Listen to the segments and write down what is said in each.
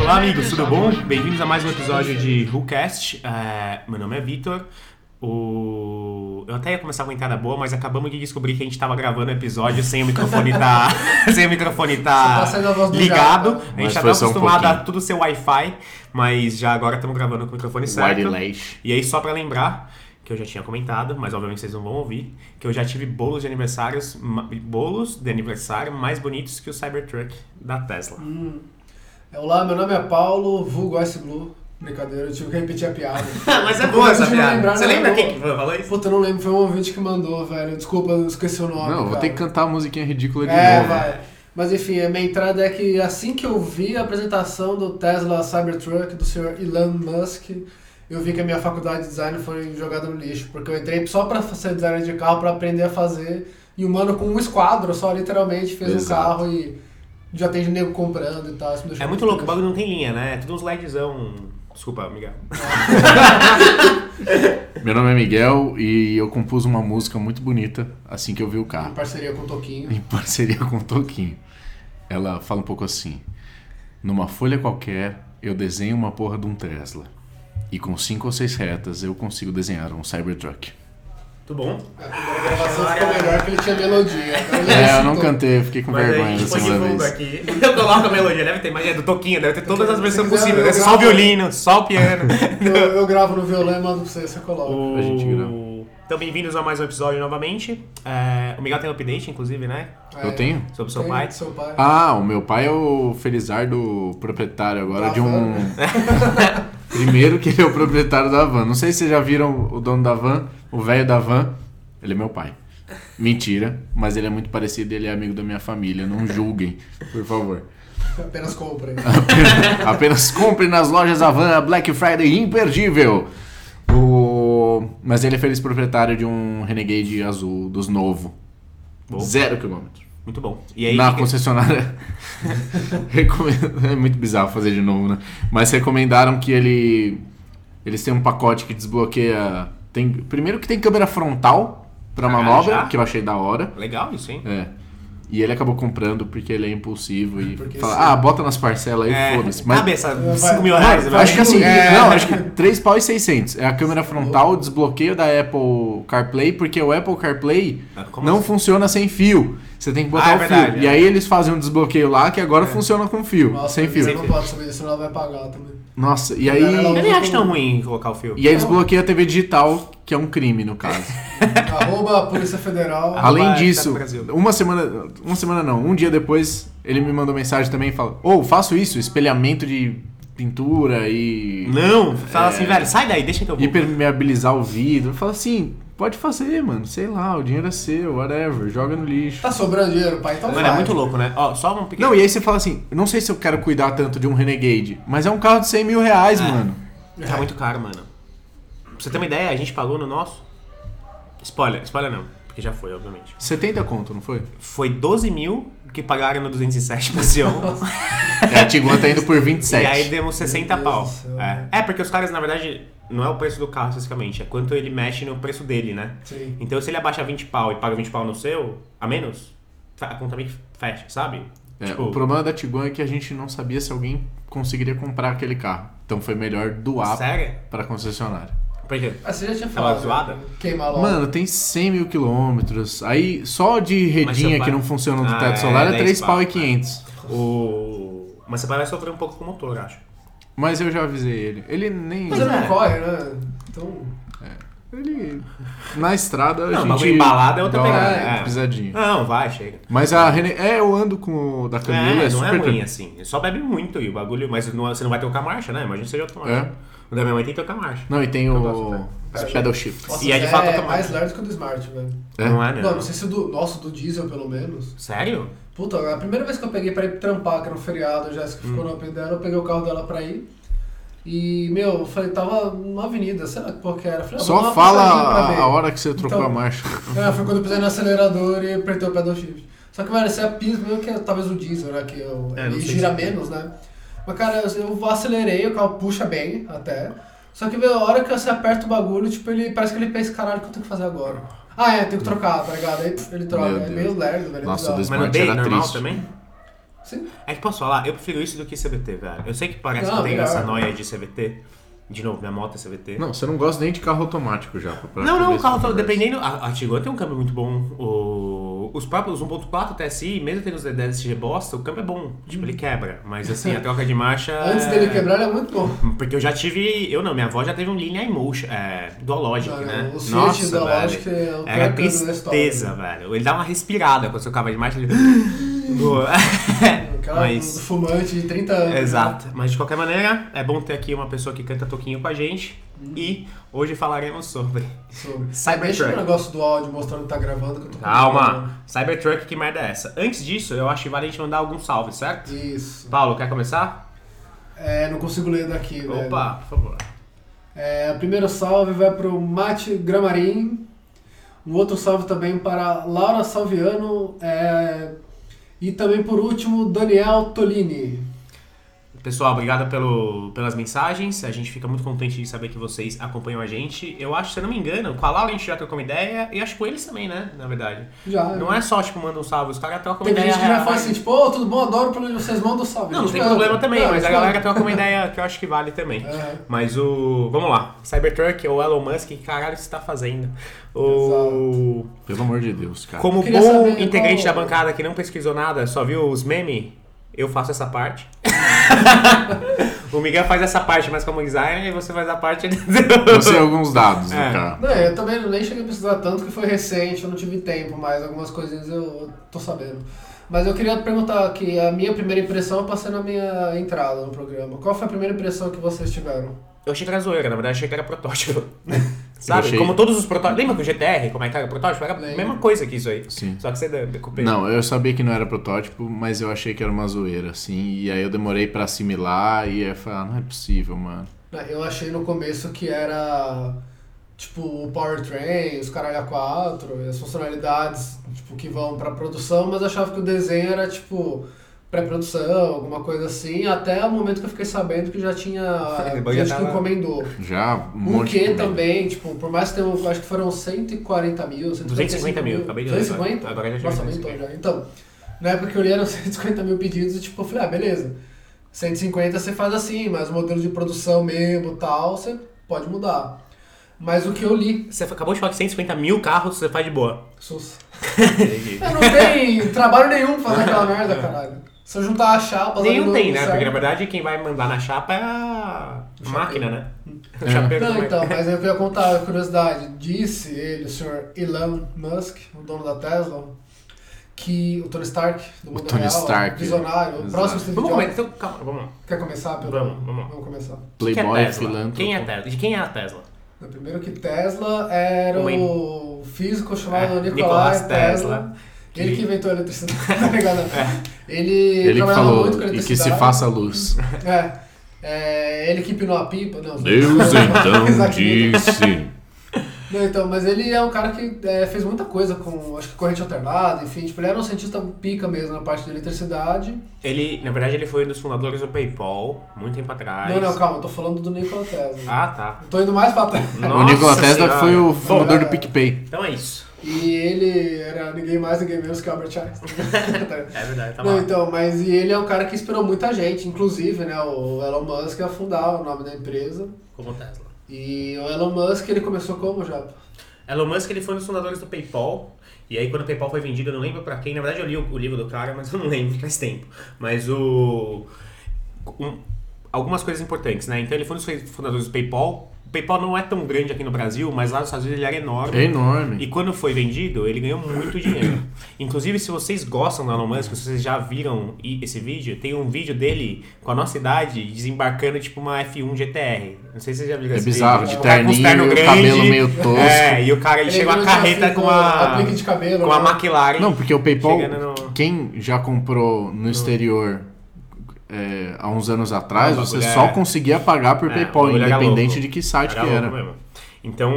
Olá, amigos, tudo bom? Bem-vindos a mais um episódio de WhoCast. É, meu nome é Vitor. O... Eu até ia começar com uma entrada boa, mas acabamos de descobrir que a gente tava gravando o episódio sem o microfone tá, sem o microfone tá tá ligado. A gente foi tá só um acostumado a tudo ser Wi-Fi, mas já agora estamos gravando com o microfone certo. Wireless. E aí, só pra lembrar, que eu já tinha comentado, mas obviamente vocês não vão ouvir, que eu já tive bolos de aniversários, bolos de aniversário mais bonitos que o Cybertruck da Tesla. Olá, meu nome é Paulo, vulgo Ice Blue. Brincadeira, eu tive que repetir a piada. mas é boa essa piada. lembrar, Você lembra quem que falou isso? Puta, eu não lembro, foi um ouvinte que mandou, velho. Desculpa, eu esqueci o nome. Não, vou cara. ter que cantar a musiquinha ridícula de É, novo. vai. Mas enfim, a minha entrada é que assim que eu vi a apresentação do Tesla Cybertruck do senhor Elon Musk, eu vi que a minha faculdade de design foi jogada no lixo. Porque eu entrei só pra ser designer de carro, pra aprender a fazer. E o mano com um esquadro só literalmente fez um Exato. carro e já tem nego comprando e tal. Isso me deixou É muito louco, o bagulho não tem linha, né? É tudo uns LEDzão. Desculpa, Miguel. Meu nome é Miguel e eu compus uma música muito bonita assim que eu vi o Em carro. parceria com o Toquinho. Em parceria com o Toquinho. Ela fala um pouco assim: Numa folha qualquer, eu desenho uma porra de um Tesla. E com cinco ou seis retas eu consigo desenhar um Cybertruck. Tudo bom? A primeira gravação ficou melhor que ele tinha melodia. Então ele É, eu não cantei, eu fiquei com Mas vergonha da segunda vez. aqui. Eu coloco a melodia, deve ter, mas é do Toquinho, deve ter todas as versões possíveis. eu Deve ser só o violino, só o piano. Eu, eu gravo no violão e mando pra você, você coloca. A gente grava. Então, bem-vindos a mais um episódio novamente. É, o Miguel tem um update, inclusive, né? Eu tenho? Sobre o seu pai. Seu pai. Ah, o meu pai é o Felizardo proprietário agora de um. Primeiro que ele é o proprietário da van. Não sei se vocês já viram o dono da van, o velho da van. Ele é meu pai. Mentira, mas ele é muito parecido e ele é amigo da minha família. Não julguem, por favor. Apenas compra. Apenas, apenas compre nas lojas da van a Black Friday imperdível. O... Mas ele é feliz proprietário de um Renegade azul dos novo. Bom. Zero quilômetros. Muito bom. E aí, Na concessionária. É muito bizarro fazer de novo, né? Mas recomendaram que ele. Eles têm um pacote que desbloqueia. Tem... Primeiro que tem câmera frontal pra Caralho, manobra, já? que eu achei da hora. Legal isso, hein? É. E ele acabou comprando porque ele é impulsivo e Porque fala, sim. ah, bota nas parcelas aí, É, foda-se. Mas Cabeça, Vai- 5 mil reais. vai- acho que assim, É. não, acho que 3 pau e 600. É a câmera frontal, o desbloqueio da Apple CarPlay, porque o Apple CarPlay Ah, como não assim? funciona sem fio. Você tem que botar Ah, é o fio. verdade, e é. aí eles fazem um desbloqueio lá que agora funciona com fio, Nossa, sem fio. Você não pode saber disso, senão ela vai pagar também. Nossa, e aí Eu nem acho tão ruim colocar o fio. e aí desbloqueia a TV digital, que é um crime no caso. Arroba Polícia Federal. Além Arroba disso, uma semana, uma semana não, um dia depois, ele me mandou mensagem também e fala: "Ô, faço isso, espelhamento de pintura e Não, fala É. assim, velho, sai daí, deixa que eu vou. hipermeabilizar o vidro". Fala assim: "Pode fazer, mano, sei lá, o dinheiro é seu, whatever, joga no lixo". Tá sobrando dinheiro, pai? Então Mano, é muito louco, né? Ó, só um pequeno... Não, e aí você fala assim: "Não sei se eu quero cuidar tanto de um Renegade, mas é um carro de 100 mil reais, É. mano". Tá muito caro, mano. Pra você ter uma ideia, a gente pagou no nosso... Spoiler, spoiler não, porque já foi, obviamente. 70 conto, não foi? Foi 12 mil que pagaram no 207 no Sion. É, a Tiguan tá indo por 27. e aí demos 60 Deus pau. É. é, porque os caras, na verdade, não é o preço do carro especificamente, é quanto ele mexe no preço dele, né? Sim. Então se ele abaixa 20 pau e paga 20 pau no seu, a menos, a conta meio que fecha, sabe? É, Tipo, O problema da Tiguan é que a gente não sabia se alguém conseguiria comprar aquele carro. Então foi melhor doar pra concessionária. Por quê? Ah, você já tinha Tava falado. zoada? né? Queimar logo. Mano, tem 100 mil quilômetros. Aí só de redinha que não funciona do Ah, teto é, solar é 10 3 pau e 500. O... Mas você vai sofrer um pouco com o motor, eu acho. Mas eu já avisei ele. Ele nem. Mas ele é. não corre, né? Então. Ele. Na estrada a Não, gente. bagulho embalado é outra pegada, é. Pisadinha. Não, vai, chega. Mas a René. É, eu ando com o da Camila, é, É, não super. é ruim assim. Ele só bebe muito e o bagulho, mas não- você não vai trocar marcha, né? Imagina que seja automático. É. O da minha mãe tem que trocar marcha. Não, e tem o. Pedal shift. Nossa, E é de fato é mais lerdo que o do Smart, velho. É? Não é, não. Não, não sei se o do. Nossa, do diesel pelo menos. Sério? Puta, a primeira vez que eu peguei pra ir trampar, que era um feriado, a Jéssica ficou Hum. no open dela, eu peguei o carro dela pra ir. E, meu, eu falei, tava numa avenida, sei lá que porra que era. Falei, ah, Só fala a, ver. a hora que você trocou Então. a marcha. É, foi quando eu pisei no acelerador e apertei o pedal shift. Só que, velho, você é piso mesmo que é talvez o diesel, né? Que eu, É, não ele gira se- menos, né? Mas, cara, eu, acelerei, o carro puxa bem até. Só que, velho, a hora que você aperta o bagulho, tipo, ele parece que ele pensa, caralho, o que eu tenho que fazer agora? Ah, é, tem que trocar, tá ligado? Aí pff, ele troca. Meu é Deus. meio lerdo, velho. é Nossa, bizarro. o Mas no day era normal triste. também? Sim. É que posso falar, eu prefiro isso do que CVT, velho. Eu sei que parece Não, que eu tenho melhor. essa noia de CVT. De novo, minha moto é CVT. Não, você não gosta nem de carro automático já. pra- pra Não, não, o carro, tá- conversa. dependendo. A, a Tiguan tem um câmbio muito bom. O, os próprios 1.4 TSI, mesmo tendo os DSG bosta, o câmbio é bom. Tipo, ele quebra. Mas assim, a troca de marcha. Antes é- dele quebrar, ele é muito bom. Porque eu já tive. Eu não, minha avó já teve um Linha Emotion, é, Dualogic, Não, né? o Switch Nossa, Dualogic velho. é o Era tristeza, velho. Ele dá uma respirada quando você acaba de marcha. Ele... Aquela Mas- fumante de 30 anos. né? Exato. Mas de qualquer maneira, é bom ter aqui uma pessoa que canta toquinho com a gente. Uhum. E hoje falaremos sobre. Sobre. Cybertruck. Deixa o negócio do áudio mostrando que tá gravando. Que eu tô Calma! Cybertruck, que merda é essa? Antes disso, eu acho que vale a gente mandar algum salve, certo? Isso. Paulo, quer começar? É, não consigo ler daqui, velho. Opa, por favor. É, o primeiro salve vai pro Mate Gramarim. Um outro salve também para Laura Salviano. é, e também, por último, Daniel Tolini. Pessoal, obrigado pelo, pelas mensagens. A gente fica muito contente de saber que vocês acompanham a gente. Eu acho, se eu não me engano, com a Laura a gente já trocou uma ideia. E acho que com eles também, né? Na verdade. Já. Não é só, tipo, manda um salve. Os caras trocam uma ideia. gente que já fala assim, tipo, ô, tudo bom? Adoro quando vocês mandam salve. Não, não Tipo, tem problema também, é, mas a tipo, galera troca uma ideia que eu acho que vale também. É. Mas o. Vamos lá. Cybertruck ou Elon Musk, que caralho você tá fazendo? O. Pelo amor de Deus, cara. Como bom integrante qual- da bancada que não pesquisou nada, só viu os memes, eu faço essa parte. o Miguel faz essa parte mais como designer e você faz a parte. Sei alguns dados, É. né, cara? Não, eu também nem cheguei a precisar tanto que foi recente, eu não tive tempo, mas algumas coisinhas eu, eu tô sabendo. Mas eu queria perguntar que a minha primeira impressão eu passei na minha entrada no programa. Qual foi a primeira impressão que vocês tiveram? Eu achei que era zoeira, na verdade achei que era protótipo. Sabe? achei- Como todos os protótipos. Lembra que o GTR, como é que era protótipo? Era a mesma coisa que isso aí. Sim. Só que você decupei. Não, eu sabia que não era protótipo, mas eu achei que era uma zoeira, assim. E aí eu demorei pra assimilar e aí eu falei, ah, não é possível, mano. Eu achei no começo que era tipo o powertrain, os caralho a 4, as funcionalidades tipo, que vão pra produção, mas eu achava que o desenho era tipo pré-produção, alguma coisa assim, até o momento que eu fiquei sabendo que já tinha já gente que encomendou. Já um O monte que de também, tipo, por mais que tenha, acho que foram 140 mil, 250 mil, acabei de ler 250? agora. Agora já tinha Nossa, aumentou já. Então, na época que eu li eram 150 mil pedidos e tipo, eu falei, ah, beleza. 150 você faz assim, mas o modelo de produção mesmo tal, você pode mudar. Mas o que eu li, Você acabou de falar que 150 mil carros você faz de boa. sus. Eu não tem trabalho nenhum pra fazer aquela merda, caralho. Se eu juntar a chapa... Nenhum tem, né? certo- Porque na verdade quem vai mandar na chapa é a O máquina, né? O É. chapeiro Não, então, mas eu queria contar a curiosidade. Disse ele, o senhor Elon Musk, o dono da Tesla, que o Tony Stark, do mundo Tony real, Stark, visionário, o próximo Steve Vamos Jobs. começar. Então, calma, vamos lá. Quer começar? Pelo... Vamos, vamos lá. Vamos começar. É Playboy, Tesla? filântropo. Quem é Tesla? De quem é a Tesla? Primeiro que Tesla era O o físico chamado É, Tesla. Tesla, Ele que- inventou a eletricidade, tá ligado? Ele, Ele que trabalhava falou, muito com e que eletricidade. se faça luz. É, é, ele que pinou a pipa. Não, Deus então disse. Não, então, mas ele é um cara que é, fez muita coisa com, acho que corrente alternada, enfim, tipo, ele era um cientista pica mesmo na parte de eletricidade. Ele, na verdade, ele foi um dos fundadores do PayPal, muito tempo atrás. Não, não, calma, eu tô falando do Nikola Tesla. Ah, tá. Eu tô indo mais pra trás. o Nossa Nikola Tesla Senhora. foi o fundador Bom, do PicPay. Então é isso. E ele era ninguém mais, ninguém menos que Albert Einstein. É verdade, tá Não, bom. então, mas e ele é um cara que inspirou muita gente, inclusive, né, o Elon Musk a fundar o nome da empresa. Como Tesla. E o Elon Musk, ele começou como, Japa? Elon Musk ele foi um dos fundadores do PayPal. E aí quando o PayPal foi vendido, eu não lembro pra quem. Na verdade eu li o, o livro do cara, mas eu não lembro, faz tempo. Mas o... um- algumas coisas importantes, né? Então ele foi um dos fundadores do PayPal. O PayPal não é tão grande aqui no Brasil, mas lá nos Estados Unidos ele era enorme. É enorme. E quando foi vendido, ele ganhou muito dinheiro. Inclusive, se vocês gostam do Elon Musk, se vocês já viram esse vídeo, tem um vídeo dele com a nossa idade desembarcando tipo uma F1 GTR. Não sei se vocês já viram É esse bizarro, vídeo. de O cara com os terninho, terno cabelo grande. meio tosco. É, e o cara ele, chega uma carreta com a de cabelo, com a né? McLaren. Não, porque o PayPal, no- quem já comprou no exterior é, há uns anos atrás, Não, o você só é- conseguia pagar por É, o PayPal, era independente de que site Era que era. mesmo. Então,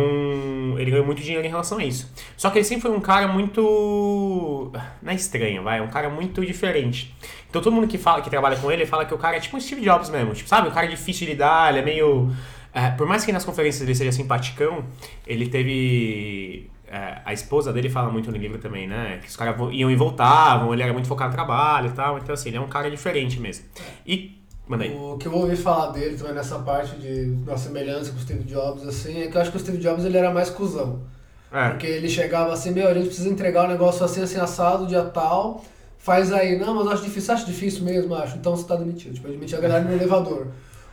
ele ganhou muito dinheiro em relação a isso. Só que ele sempre foi um cara muito. Não é estranho, vai. É um cara muito diferente. Então, todo mundo que, fala, que trabalha com ele fala que o cara é tipo um Steve Jobs mesmo. Tipo, sabe? Um cara difícil de lidar, ele é meio. é, por mais que nas conferências ele seja simpaticão, ele teve. É, a esposa dele fala muito no livro também, né? Que os caras iam e voltavam, ele era muito focado no trabalho e tal. Então, assim, ele é um cara diferente mesmo. E. Manda aí. O que eu ouvi falar dele também nessa parte de da semelhança com o Steve Jobs, assim, é que eu acho que o Steve Jobs ele era mais cuzão. É. Porque ele chegava assim, meu, a gente precisa entregar o negócio assim, assim, assado, dia tal, faz aí. Não, mas eu acho difícil, acha difícil mesmo, acho. Então você tá demitido. Tipo, admitir a galera no elevador.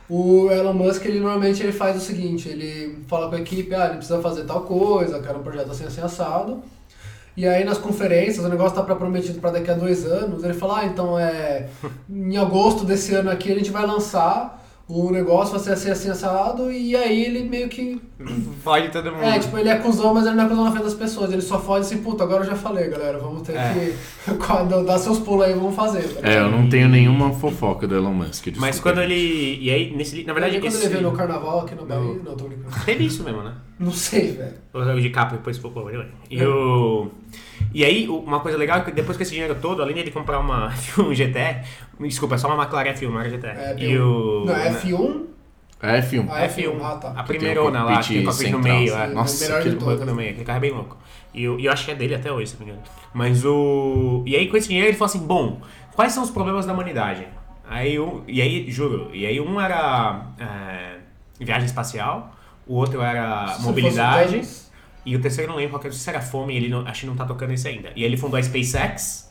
O Elon Musk, ele normalmente ele faz o seguinte, ele fala com a equipe, ah, ele precisa fazer tal coisa, quero um projeto assim, assim, assado. E aí nas conferências, o negócio tá pra prometido para daqui a dois anos, ele fala, ah, então é. Em agosto desse ano aqui a gente vai lançar o negócio, vai ser assim, assim, assado, e aí ele meio que Fode todo mundo. é, tipo, ele é cuzão, mas ele não é cuzão na frente das pessoas. Ele só fode assim, puta, agora eu já falei, galera. Vamos ter É. que quando dar seus pulos aí, vamos fazer. tá É, eu não tenho nenhuma fofoca do Elon Musk. desculpa. Mas quando ele. E aí, nesse Na verdade, Aí, quando esse... ele veio no carnaval aqui no Bahia, não, tô brincando. teve isso mesmo, né? Não sei, velho. O DiCaprio depois pô, anyway. E o. E aí, uma coisa legal é que depois com esse dinheiro todo, além dele comprar uma F1 GTE, desculpa, é só uma McLaren F1, não era GTE. É, e o. Não, é F1. É F1. Ah, F1, Ah, tá. a Que primeirona lá, que tem o cockpit no meio. sim, é. o Nossa, aquele de banco no meio, aquele carro é bem louco. E eu, eu acho que é dele até hoje, se não me engano. Mas o. E aí, com esse dinheiro, ele falou assim: bom, quais são os problemas da humanidade? Aí, um, e aí, juro, e aí um era é, viagem espacial, o outro era Se mobilidade. E o terceiro eu não lembro qual que era, se era fome, ele não, acho que não tá tocando isso ainda. E ele fundou a SpaceX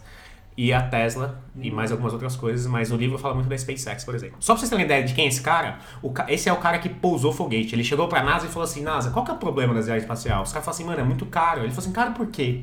e a Tesla e mais algumas outras coisas, mas no livro fala muito da SpaceX, por exemplo. Só pra vocês terem ideia de quem é esse cara, o esse é o cara que pousou foguete. Ele chegou pra NASA e falou assim, NASA, qual que é o problema das viagens espaciais? Os caras falaram assim, mano, é muito caro. Ele falou assim, cara, por quê?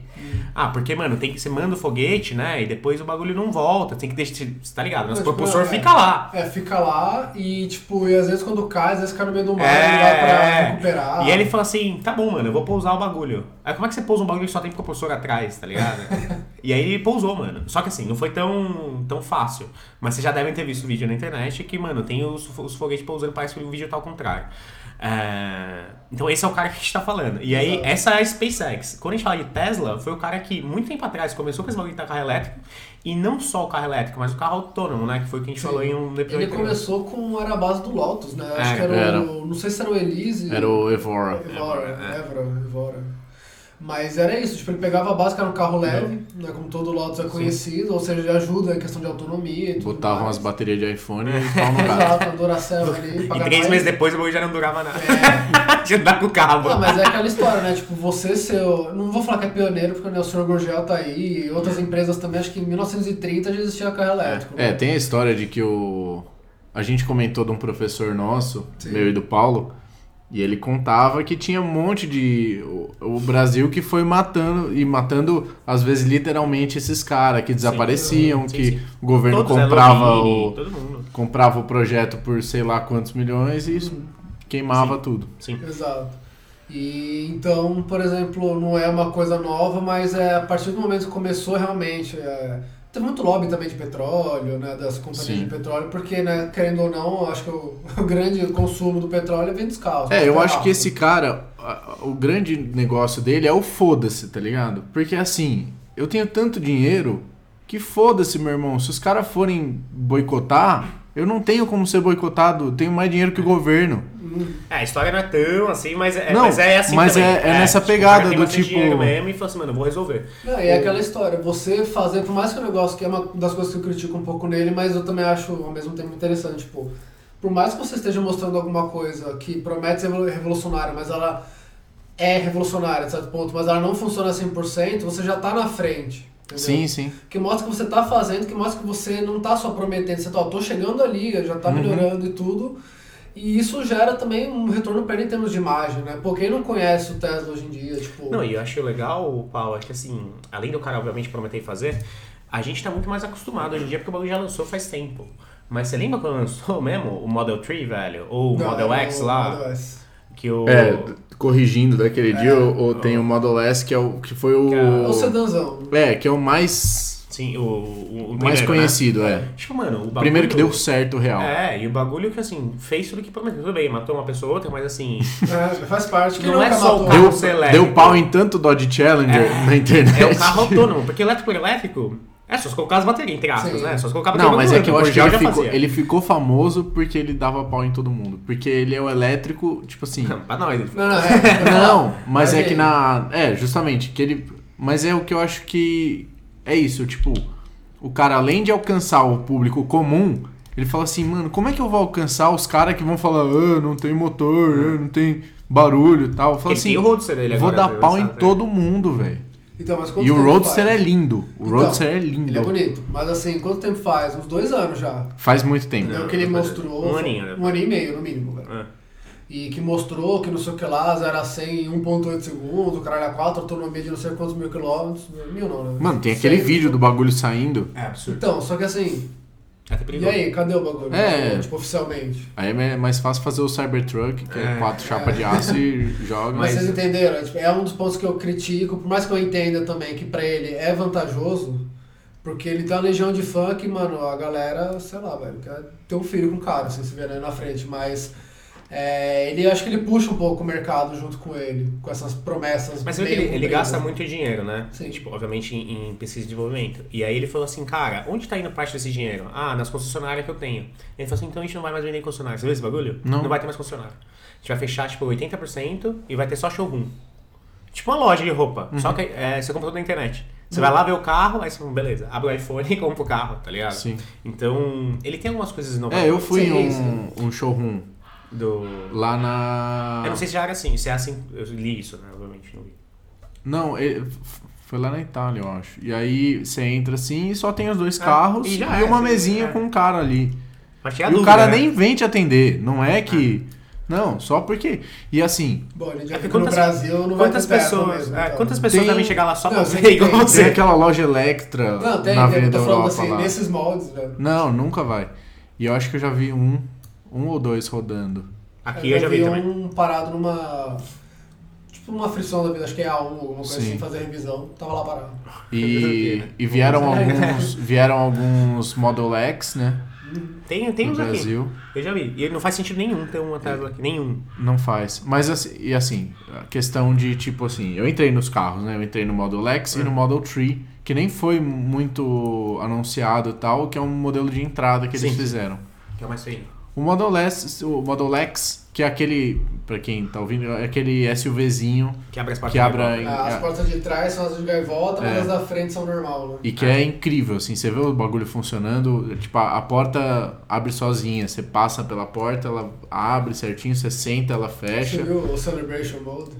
Ah, porque, mano, tem que, você manda o foguete, né, e depois o bagulho não volta, tem que deixar, você tá ligado? Mas, tipo, propulsor é. fica lá. É, fica lá e, tipo, e às vezes quando cai, às vezes cai no meio do mar, É, pra é. recuperar. E aí ele falou assim, tá bom, mano, eu vou pousar o bagulho. Aí como é que você pousa um bagulho que só tem propulsor atrás, tá ligado? e aí ele pousou, mano. Só que assim, não foi tão, tão fácil. Mas vocês já devem ter visto o vídeo na internet que, mano, tem os, os foguetes pousando, parece que o vídeo tá ao contrário. É, Então esse é o cara que a gente tá falando. E aí, Exato. essa é a SpaceX. Quando a gente fala de Tesla, foi o cara que, muito tempo atrás, começou com esse bagulho de carro elétrico. E não só o carro elétrico, mas o carro autônomo, né? Que foi o que a gente Sim. falou em um episódio Ele começou com era a base do Lotus, né? Acho É, que era, era. o. Não sei se era o Elise. Era o Evora. Evora, É. Evora, Evora. Mas era isso, tipo, ele pegava a base que era um carro leve, né, como todo Lotus é conhecido, ou seja, ele ajuda em questão de autonomia e tudo Botavam mais. as baterias de iPhone e pau no cara. Exato, a Duracell ali, E três mais. meses depois o bagulho já não durava nada. É. de andar com o carro. Não, mas é aquela história, né? Tipo, você ser. o- Não vou falar que é pioneiro, porque né, o Sr. Gurgel tá aí, e outras empresas também, acho que em 1930 já existia carro elétrico. É, né? tem a história de que o. A gente comentou de um professor nosso, Sim. meu e do Paulo, e ele contava que tinha um monte de. O, o Brasil que foi matando, e matando, às vezes, literalmente, esses caras que desapareciam, Sim, que sim. o governo Todos, né, comprava o. Todo mundo. comprava o projeto por sei lá quantos milhões e queimava tudo. Sim. Exato. E então, por exemplo, não é uma coisa nova, mas é a partir do momento que começou realmente. É, teve muito lobby também de petróleo, né? Das companhias Sim. de petróleo, porque, né, querendo ou não, acho que o, o grande consumo do petróleo vem dos carros. É, eu Carro. acho que esse cara, o grande negócio dele é o foda-se, tá ligado? Porque assim, eu tenho tanto dinheiro que foda-se, meu irmão. Se os caras forem boicotar, eu não tenho como ser boicotado. Tenho mais dinheiro que o governo. É, a história não é tão assim, mas é, Não, mas é assim mas também. é- é nessa o cara pegada do tipo- mesmo e falou assim, mano, eu vou resolver. Não, e é aquela história, você fazer, por mais que o negócio, que é uma das coisas que eu critico um pouco nele, mas eu também acho ao mesmo tempo interessante, tipo, por mais que você esteja mostrando alguma coisa que promete ser revolucionária, mas ela é revolucionária de certo ponto, mas ela não funciona 100%, você já tá na frente. Entendeu? Sim, sim. Que mostra que você tá fazendo, que mostra que você não tá só prometendo, você tá, ó, tô chegando ali, já tá Uhum. melhorando e tudo. E isso gera também um retorno para ele em termos de imagem, né? Pô, quem não conhece o Tesla hoje em dia, tipo. Não, e eu acho legal, Paulo, acho que assim, além do cara obviamente prometer fazer, a gente tá muito mais acostumado hoje em dia porque o bagulho já lançou faz tempo. Mas você lembra quando lançou mesmo o Model 3, velho? Ou o Não, Model é X o lá? Model S. Que o. É, corrigindo daquele dia, ou, ou tem o Model S, que, é o, que foi o. Que é É o sedanzão. É, que é o mais. Sim, o. o, o mais primeiro, né? conhecido, é. Tipo, mano, o bagulho. Primeiro que deu certo real. É, e o bagulho que assim, fez tudo que prometeu. Tudo bem, matou uma pessoa ou outra, mas assim. É, faz parte. Quem Não é nunca só o carro Deu, ser elétrico. deu pau em tanto Dodge Challenger na internet. É o carro autônomo, porque elétrico elétrico, É, só se colocar as baterias, entre aspas, Sim. né? Só se colocar a Não, mas é que eu acho que ele já ficou, ele ficou famoso porque ele dava pau em todo mundo. Porque ele é o elétrico, tipo assim. Pra nós, ele Não, não, é. Não, mas é que na. É, justamente, que ele. Mas é o que eu acho que. É isso, tipo, o cara, além de alcançar o público comum, ele fala assim, mano, como é que eu vou alcançar os caras que vão falar, ah, não tem motor, ah, não tem barulho e tal? Fala Ele assim, tem o Roadster dele vou agora, dar pau em Exato, é. todo mundo, velho. Então, mas quanto E o Roadster faz? é lindo. O Então, Roadster é lindo. Ele é bonito, mas assim, quanto tempo faz? Uns dois anos já. Faz muito tempo. É o que ele mostrou. um aninho, né? Um aninho e meio, no mínimo, velho. É. E que mostrou que não sei o que lá, 0 a 100 em 1.8 segundos, o caralho a 4, autonomia de não sei quantos mil quilômetros. Mil não, né? Mano, tem aquele Cem. vídeo do bagulho saindo. É absurdo. Então, só que assim, e aí, cadê o bagulho? É. Tipo, oficialmente. Aí é mais fácil fazer o Cybertruck, que é, É. quatro chapas de aço e joga. Mas Mas- vocês entenderam? Tipo, é um dos pontos que eu critico, por mais que eu entenda também que pra ele é vantajoso, porque ele tem uma legião de fã que, mano, a galera, sei lá, velho, quer ter um filho com o cara, assim, se vê aí na frente, mas é, ele acho que ele puxa um pouco o mercado junto com ele, com essas promessas. Mas você vê que meio ele, ele gasta muito dinheiro, né? Sim. Tipo, obviamente em, em pesquisa e desenvolvimento. E aí ele falou assim, cara, onde tá indo parte desse dinheiro? Ah, nas concessionárias que eu tenho. Ele falou assim, então a gente não vai mais vender em concessionária. Você viu esse bagulho? Não. Não vai ter mais concessionária. A gente vai fechar, tipo, 80% e vai ter só showroom. Tipo uma loja de roupa. Só Uhum. que é, você compra tudo na internet. Você vai lá ver o carro, aí você fala, beleza, abre o iPhone e compra o carro, tá ligado? Sim. Então, ele tem algumas coisas inovadoras. É, eu fui em um, um showroom Do... lá na. Eu não sei se já era assim, se é assim, eu li isso, né? Obviamente, não vi. Não, ele- foi lá na Itália, eu acho. E aí você entra assim e só tem os dois É, carros e e, já é, uma mesinha é. com um cara ali. Mas tinha e o dúvida, cara né? nem vem te atender. Não é que. Não, só porque. E assim, Bom, a gente É que no quantas- Brasil não vai Quantas pessoas, mesmo, é, então. quantas pessoas Tem- devem chegar lá só Não, pra tem- ver igual tem- você? tem aquela loja Electra Não, tem, na eu Avenida tô falando Europa assim, lá. nesses moldes, velho. Não, nunca vai. E eu acho que eu já vi um, um ou dois rodando. Aqui eu já vi também. um parado numa. Tipo uma frição da vida, acho que é A1, alguma coisa Sim. assim, fazer revisão. Tava lá parado. E, e vieram É. alguns, vieram alguns Model X, né? Tem, tem no uns aqui. Brasil. Eu já vi. E não faz sentido nenhum ter uma Tesla aqui. Nenhum. Não faz. Mas assim, e assim, a questão de tipo assim, eu entrei nos carros, né? Eu entrei no Model X e no Model 3, que nem foi muito anunciado e tal, que é um modelo de entrada que eles Sim. fizeram. Que é o mais feio. O Model S, o Model X, que é aquele, pra quem tá ouvindo, é aquele SUVzinho Que abre as portas. que abre em- Ah, As é. portas de trás são as de gaivota, mas É. as da frente são normal, né? e que é incrível, assim, você vê o bagulho funcionando, tipo, a, a porta abre sozinha, você passa pela porta, ela abre certinho, você senta, ela Você fecha, viu o Celebration Mode?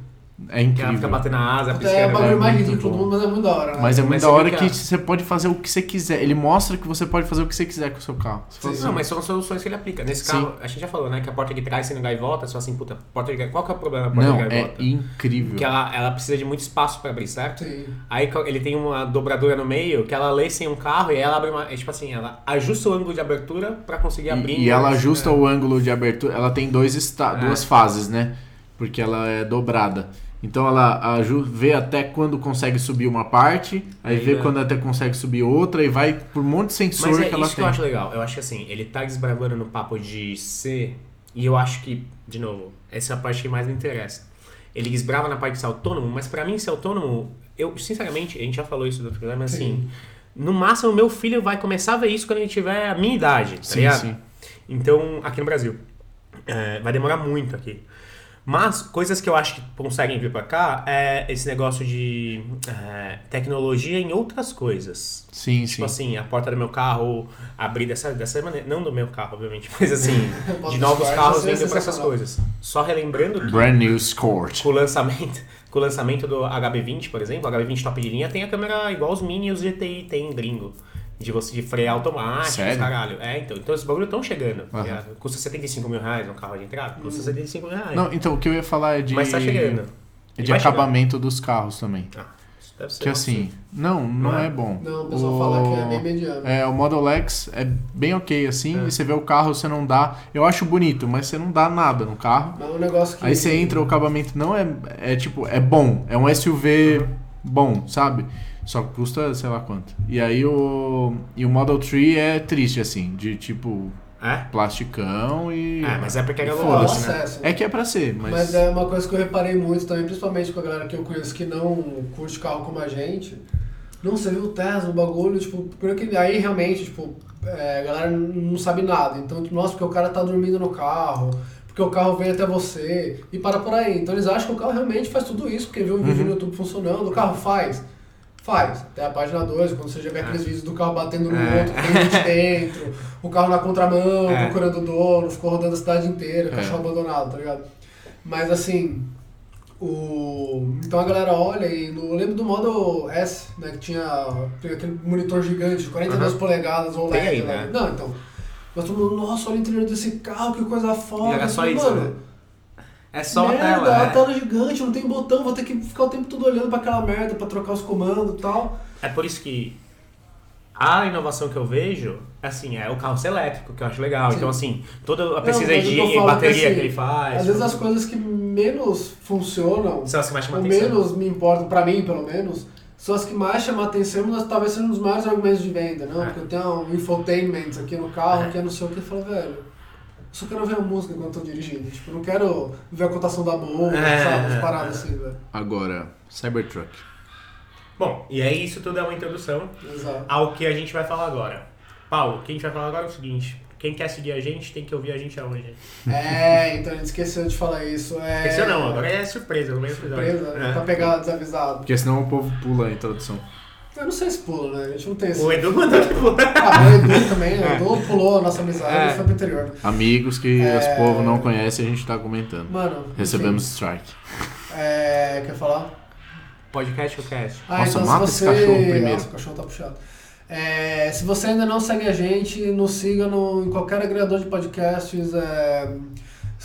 É Que ela incrível. fica batendo na asa, Até é o piscando. bagulho é mais ridículo do mundo, mas é muito da hora, né? Mas é muito Mas da hora que que a- você pode fazer o que você quiser. Ele mostra que você pode fazer o que você quiser com o seu carro. Sim. assim, Não, mas são soluções que ele aplica. Nesse Sim. carro, a gente já falou, né? Que a porta de trás sendo gaivota, só assim, puta, porta de gaivota. Qual que é o problema da porta não, de é gaivota? incrível. Que ela, ela precisa de muito espaço pra abrir, certo? Sim. Aí ele tem uma dobradura no meio que ela lê sem um carro e ela abre uma. É tipo assim, ela ajusta o ângulo de abertura pra conseguir abrir. E, e ela ajusta é. o ângulo de abertura. Ela tem dois esta É. duas fases, né? Porque ela é dobrada. Então ela aju- vê até quando consegue subir uma parte, aí Aí vê dá. quando até consegue subir outra e vai por um monte de sensor Mas é que ela isso que tem. eu acho legal. Eu acho que assim, ele tá desbravando no papo de ser. E eu acho que, de novo, essa é a parte que mais me interessa. Ele desbrava na parte de ser autônomo, mas pra mim ser autônomo, eu, sinceramente, a gente já falou isso do outro programa, mas assim, no máximo meu filho vai começar a ver isso quando ele tiver a minha idade, tá Sim, ligado? sim. Então, aqui no Brasil. É, vai demorar muito aqui. Mas coisas que eu acho que conseguem vir pra cá é esse negócio de é, tecnologia em outras coisas. Sim, Tipo sim. assim, a porta do meu carro abrir dessa, dessa maneira. Não do meu carro, obviamente, mas assim, de novos carros vindo pra essas coisas. Só relembrando que Brand new Escort. com o lançamento, com o lançamento do HB20, por exemplo, o HB20 top de linha tem a câmera igual os Mini e os GTI tem gringo. De você de freio automático, Sério? caralho. É, então, então esses bagulho estão chegando. ligado? Custa 75 mil reais um carro de entrada? Custa 75 mil reais. Não, então o que eu ia falar é de. Mas tá chegando. É de chegar. acabamento dos carros também. Ah, isso deve ser Que um assim, não, não Não é? é bom. Não, o pessoal fala que é bem mediano. É, o Model X é bem ok assim, É. e você vê o carro, você não dá. Eu acho bonito, mas você não dá nada no carro. Mas um negócio que. Aí você entra, o acabamento não é. É tipo, é bom. É um SUV bom, sabe? Só que custa sei lá quanto. E aí o. E o Model 3 é triste, assim, de tipo, É? plasticão e. É, mas é porque era Pô, foda-se, foda-se. né? acesso. É que é pra ser, mas. Mas é uma coisa que eu reparei muito também, principalmente com a galera que eu conheço que não curte carro como a gente. não, você viu o Tesla, o bagulho, tipo, porque aí realmente, tipo, é, a galera não sabe nada. Então, tipo, nossa, porque o cara tá dormindo no carro, porque o carro vem até você, e para por aí. Então eles acham que o carro realmente faz tudo isso, porque viu um vídeo no YouTube funcionando, o carro faz. Faz. Até a página 2, quando você já vê aqueles vídeos do carro batendo no É. outro, dentro, o carro na contramão, É. procurando o dono, ficou rodando a cidade inteira, É. cachorro abandonado, tá ligado? Mas assim, o... então a galera olha e no... eu lembro do modo S, né, que tinha, tinha aquele monitor gigante, de 42 Aham. polegadas, OLED. Tem aí, né? né? Não, então. Mas todo mundo, nossa, olha o interior desse carro, que coisa foda. E era só isso, mano, né? É só merda, a tela. a é. tela gigante, não tem botão, vou ter que ficar o tempo todo olhando pra aquela merda pra trocar os comandos e tal. É por isso que a inovação que eu vejo, assim, é o carro elétrico, que eu acho legal. Sim. Então, assim, toda a Não, pesquisa mas de bateria que, assim, ele faz. Às vezes as coisas que menos funcionam, são as que mais chamam ou atenção. menos me importam, pra mim pelo menos, são as que mais chamam a atenção, mas talvez sejam um dos maiores argumentos de venda, não? É. Porque eu tenho um infotainment aqui no carro, É. que é não sei o que, eu falo, velho, só quero ver a música enquanto eu tô dirigindo. Tipo, não quero ver a cotação da bolsa, É, sabe? As é, paradas é. assim, velho. Agora, Cybertruck. Bom, e aí isso tudo é uma introdução Exato. ao que a gente vai falar agora. Paulo, o que a gente vai falar agora é o seguinte. Quem quer seguir a gente tem que ouvir a gente aonde? É, então a gente esqueceu de falar isso. É... Esse não, agora é surpresa no meio do episódio. Surpresa, É. pra pegar desavisado. Porque senão o povo pula a introdução. Eu não sei se pula, né? A gente não tem esse. O Edu mandou que pula. Ah, mas o Edu também, o Edu pulou a nossa amizade É. e foi pro interior. Amigos que É. os povo não conhecem, a gente tá comentando. Mano. Recebemos enfim, strike. É. Quer falar? Podcast ou cast? Ah, Nossa, então mata se esse você... cachorro primeiro. Nossa, o cachorro tá puxado. É, se você ainda não segue a gente, nos siga no, em qualquer agregador de podcasts, é,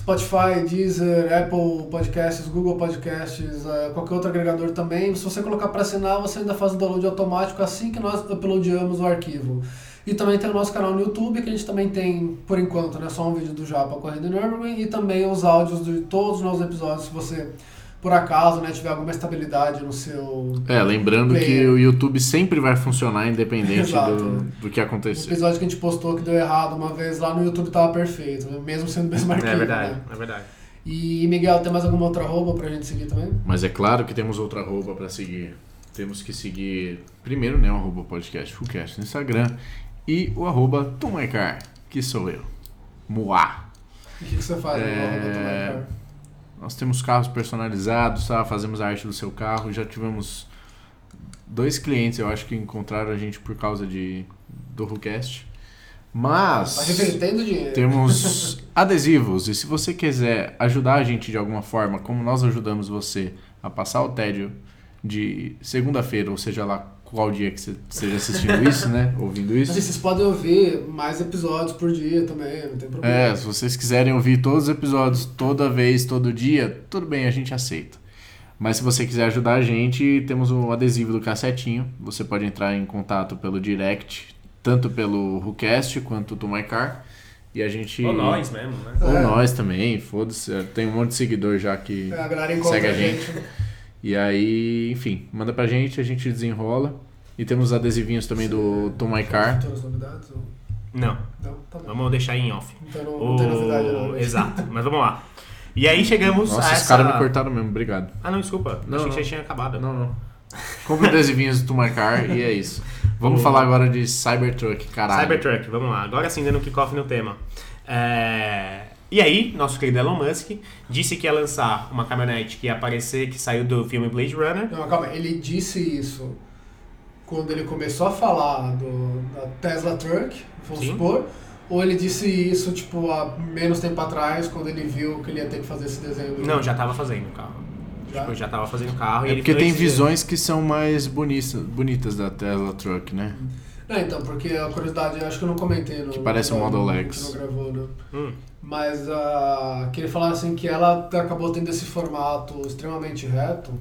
Spotify, Deezer, Apple Podcasts, Google Podcasts, é, qualquer outro agregador também. Se você colocar para assinar, você ainda faz o download automático assim que nós uploadamos o arquivo. E também tem o nosso canal no YouTube, que a gente também tem, por enquanto, né, só um vídeo do Japa correndo em Nürburgring e também os áudios de todos os nossos episódios, se você, por acaso, né, tiver alguma estabilidade no seu É, lembrando que Player. o YouTube sempre vai funcionar independente do, do que O acontecer. episódio que a gente postou que deu errado uma vez lá no YouTube tava perfeito, mesmo sendo o mesmo arquivo. É verdade, né? é verdade. E Miguel, tem mais alguma outra roupa pra gente seguir também? Mas é claro que temos outra arroba pra seguir. Temos que seguir primeiro né, o arroba podcast Fullcast no Instagram e o arroba que sou eu. Moá. E o que, que você faz É, no arroba Tomar Car? Nós temos carros personalizados, tá? fazemos a arte do seu carro. Já tivemos dois clientes, eu acho que encontraram a gente por causa de, do Rucast. Mas Tá temos adesivos e se você quiser ajudar a gente de alguma forma, como nós ajudamos você a passar o tédio de segunda-feira, ou seja lá qual dia que você esteja assistindo isso, né? Ouvindo isso. Assim, vocês podem ouvir mais episódios por dia também, não tem problema. É, se vocês quiserem ouvir todos os episódios toda vez, todo dia, tudo bem, a gente aceita. Mas se você quiser ajudar a gente, temos o adesivo do cassetinho. Você pode entrar em contato pelo direct, tanto pelo Rucast quanto do MyCar. E a gente. Ou nós mesmo, né? Ou É. nós também, foda-se. Tem um monte de seguidor já que É, a segue a a gente. E aí, enfim, manda pra gente, a gente desenrola. E temos os adesivinhos também do Tom My Car. Futuras novidades? ou- Não, Não, tá vamos deixar em off. Então não, não tem novidade não. O... Exato, mas vamos lá. E aí chegamos a Nossa, essa... os caras me cortaram mesmo, obrigado. Ah, não, desculpa. Não, Achei não. que já tinha acabado. Não, não. Compre adesivinhos do Tom My Car e é isso. Vamos O- falar agora de Cybertruck, caralho. Cybertruck, vamos lá. Agora sim, dando kickoff no tema. É, E aí, nosso querido Elon Musk disse que ia lançar uma caminhonete que ia aparecer, que saiu do filme Blade Runner. Não, calma, ele disse isso quando ele começou a falar do, da Tesla Truck, vamos Sim. supor, ou ele disse isso, tipo, há menos tempo atrás, quando ele viu que ele ia ter que fazer esse desenho do... Não, já tava fazendo o carro. Já? Tipo, já tava fazendo o carro. e É porque tem visões que são mais bonitas, bonitas da Tesla Truck, né? Não, então, porque a curiosidade, eu acho que eu não comentei no... Que parece um Model no- X. Que não gravou, né? Hum, Mas uh, que ele falava assim que ela acabou tendo esse formato extremamente reto,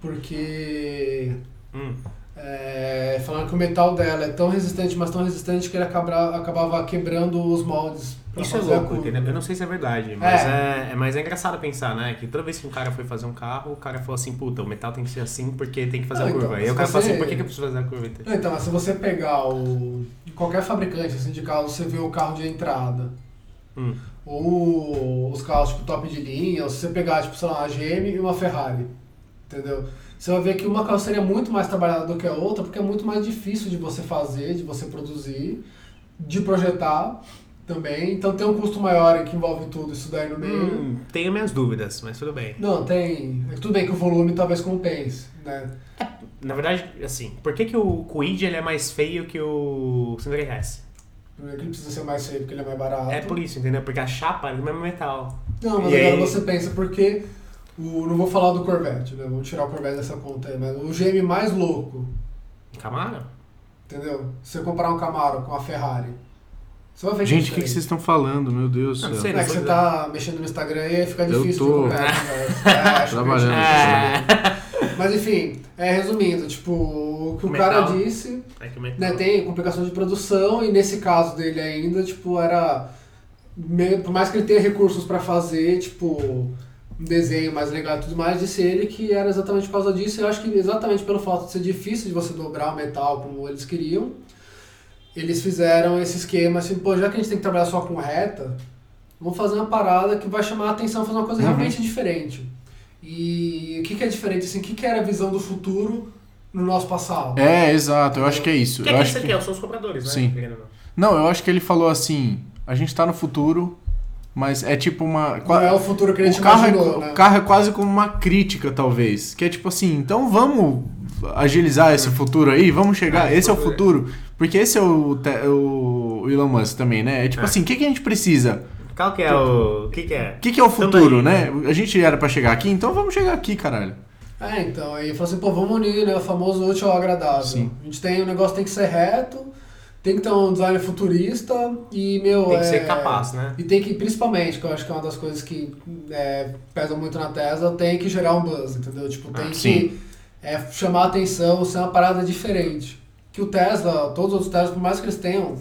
porque hum. é, falando que o metal dela é tão resistente, mas tão resistente que ele acaba, acabava quebrando os moldes. Pra Isso é fazer a louco, entendeu? Eu não sei se é verdade, mas é. É, mas é engraçado pensar, né? Que toda vez que um cara foi fazer um carro, o cara falou assim, puta, o metal tem que ser assim porque tem que fazer Não, a então, curva. mas Aí o cara você- fala assim, por que, que eu preciso fazer a curva? então? Não, Então, se você pegar o qualquer fabricante assim, de carro, você vê o carro de entrada, Hum. ou os carros tipo top de linha, ou se você pegar tipo, sei lá, uma GM e uma Ferrari, entendeu? você vai ver que uma carroceria é muito mais trabalhada do que a outra, porque é muito mais difícil de você fazer, de você produzir, de projetar também. Então tem um custo maior que envolve tudo isso daí no meio. Hum, tenho minhas dúvidas, mas tudo bem. Não, tem. é Tudo bem que o volume talvez compense, né? Na verdade, assim, por que, que o Quid ele é mais feio que o Sandero S? Primeiro que ele precisa ser mais feio porque ele é mais barato. É por isso, entendeu? Porque a chapa é do mesmo metal. Não, mas E agora aí- você pensa, porque o, não vou falar do Corvette, né? Vamos tirar o Corvette dessa conta aí, mas o GM mais louco, Camaro? entendeu? Se você comparar um Camaro com a Ferrari, Gente, o é que, que vocês estão falando? Meu Deus do Não céu. sei, Não é que você Não tá mexendo no Instagram e aí fica Eu difícil tô. de acompanhar. né? É, Trabalhando. que- É. Mas enfim, é, resumindo, tipo, o que o Metal. cara disse, É que o metal. né, tem complicações de produção e nesse caso dele ainda, tipo, era por mais que ele tenha recursos pra fazer, tipo, um desenho mais legal e tudo mais, disse ele que era exatamente por causa disso. Eu acho que exatamente pelo fato de ser difícil de você dobrar o metal como eles queriam, eles fizeram esse esquema assim, pô, já que a gente tem que trabalhar só com reta, vamos fazer uma parada que vai chamar a atenção, fazer uma coisa Uhum. realmente diferente. E o que, que é diferente, assim, o que, que era a visão do futuro no nosso passado? É, exato, eu acho que é isso. Que Eu é que acho isso que... aqui, são os compradores, né? Sim. Não. Eu acho que ele falou assim: a gente tá no futuro, mas é tipo uma. Não é o futuro que a gente o, carro é, imaginou, né? o carro é quase como uma crítica, talvez. Que é tipo assim, então vamos agilizar esse futuro aí, vamos chegar. Ah, esse é o futuro, futuro. Porque esse é o, te- o Elon Musk também, né? É tipo É. assim, o que, que a gente precisa? Qual que é o... O que que é? O que, que é o futuro, aí, né? A gente era pra chegar aqui, então vamos chegar aqui, caralho. É, então, aí falou assim, pô, vamos unir, né, o famoso útil ao agradável. Sim. A gente tem, o negócio tem que ser reto, tem que ter um design futurista e, meu... Tem que é, ser capaz, né? E tem que, principalmente, que eu acho que é uma das coisas que é, pesam muito na Tesla, tem que gerar um buzz, entendeu? Tipo, tem Ah, que sim. é, chamar a atenção, ser uma parada diferente. Que o Tesla, todos os outros Teslas, por mais que eles tenham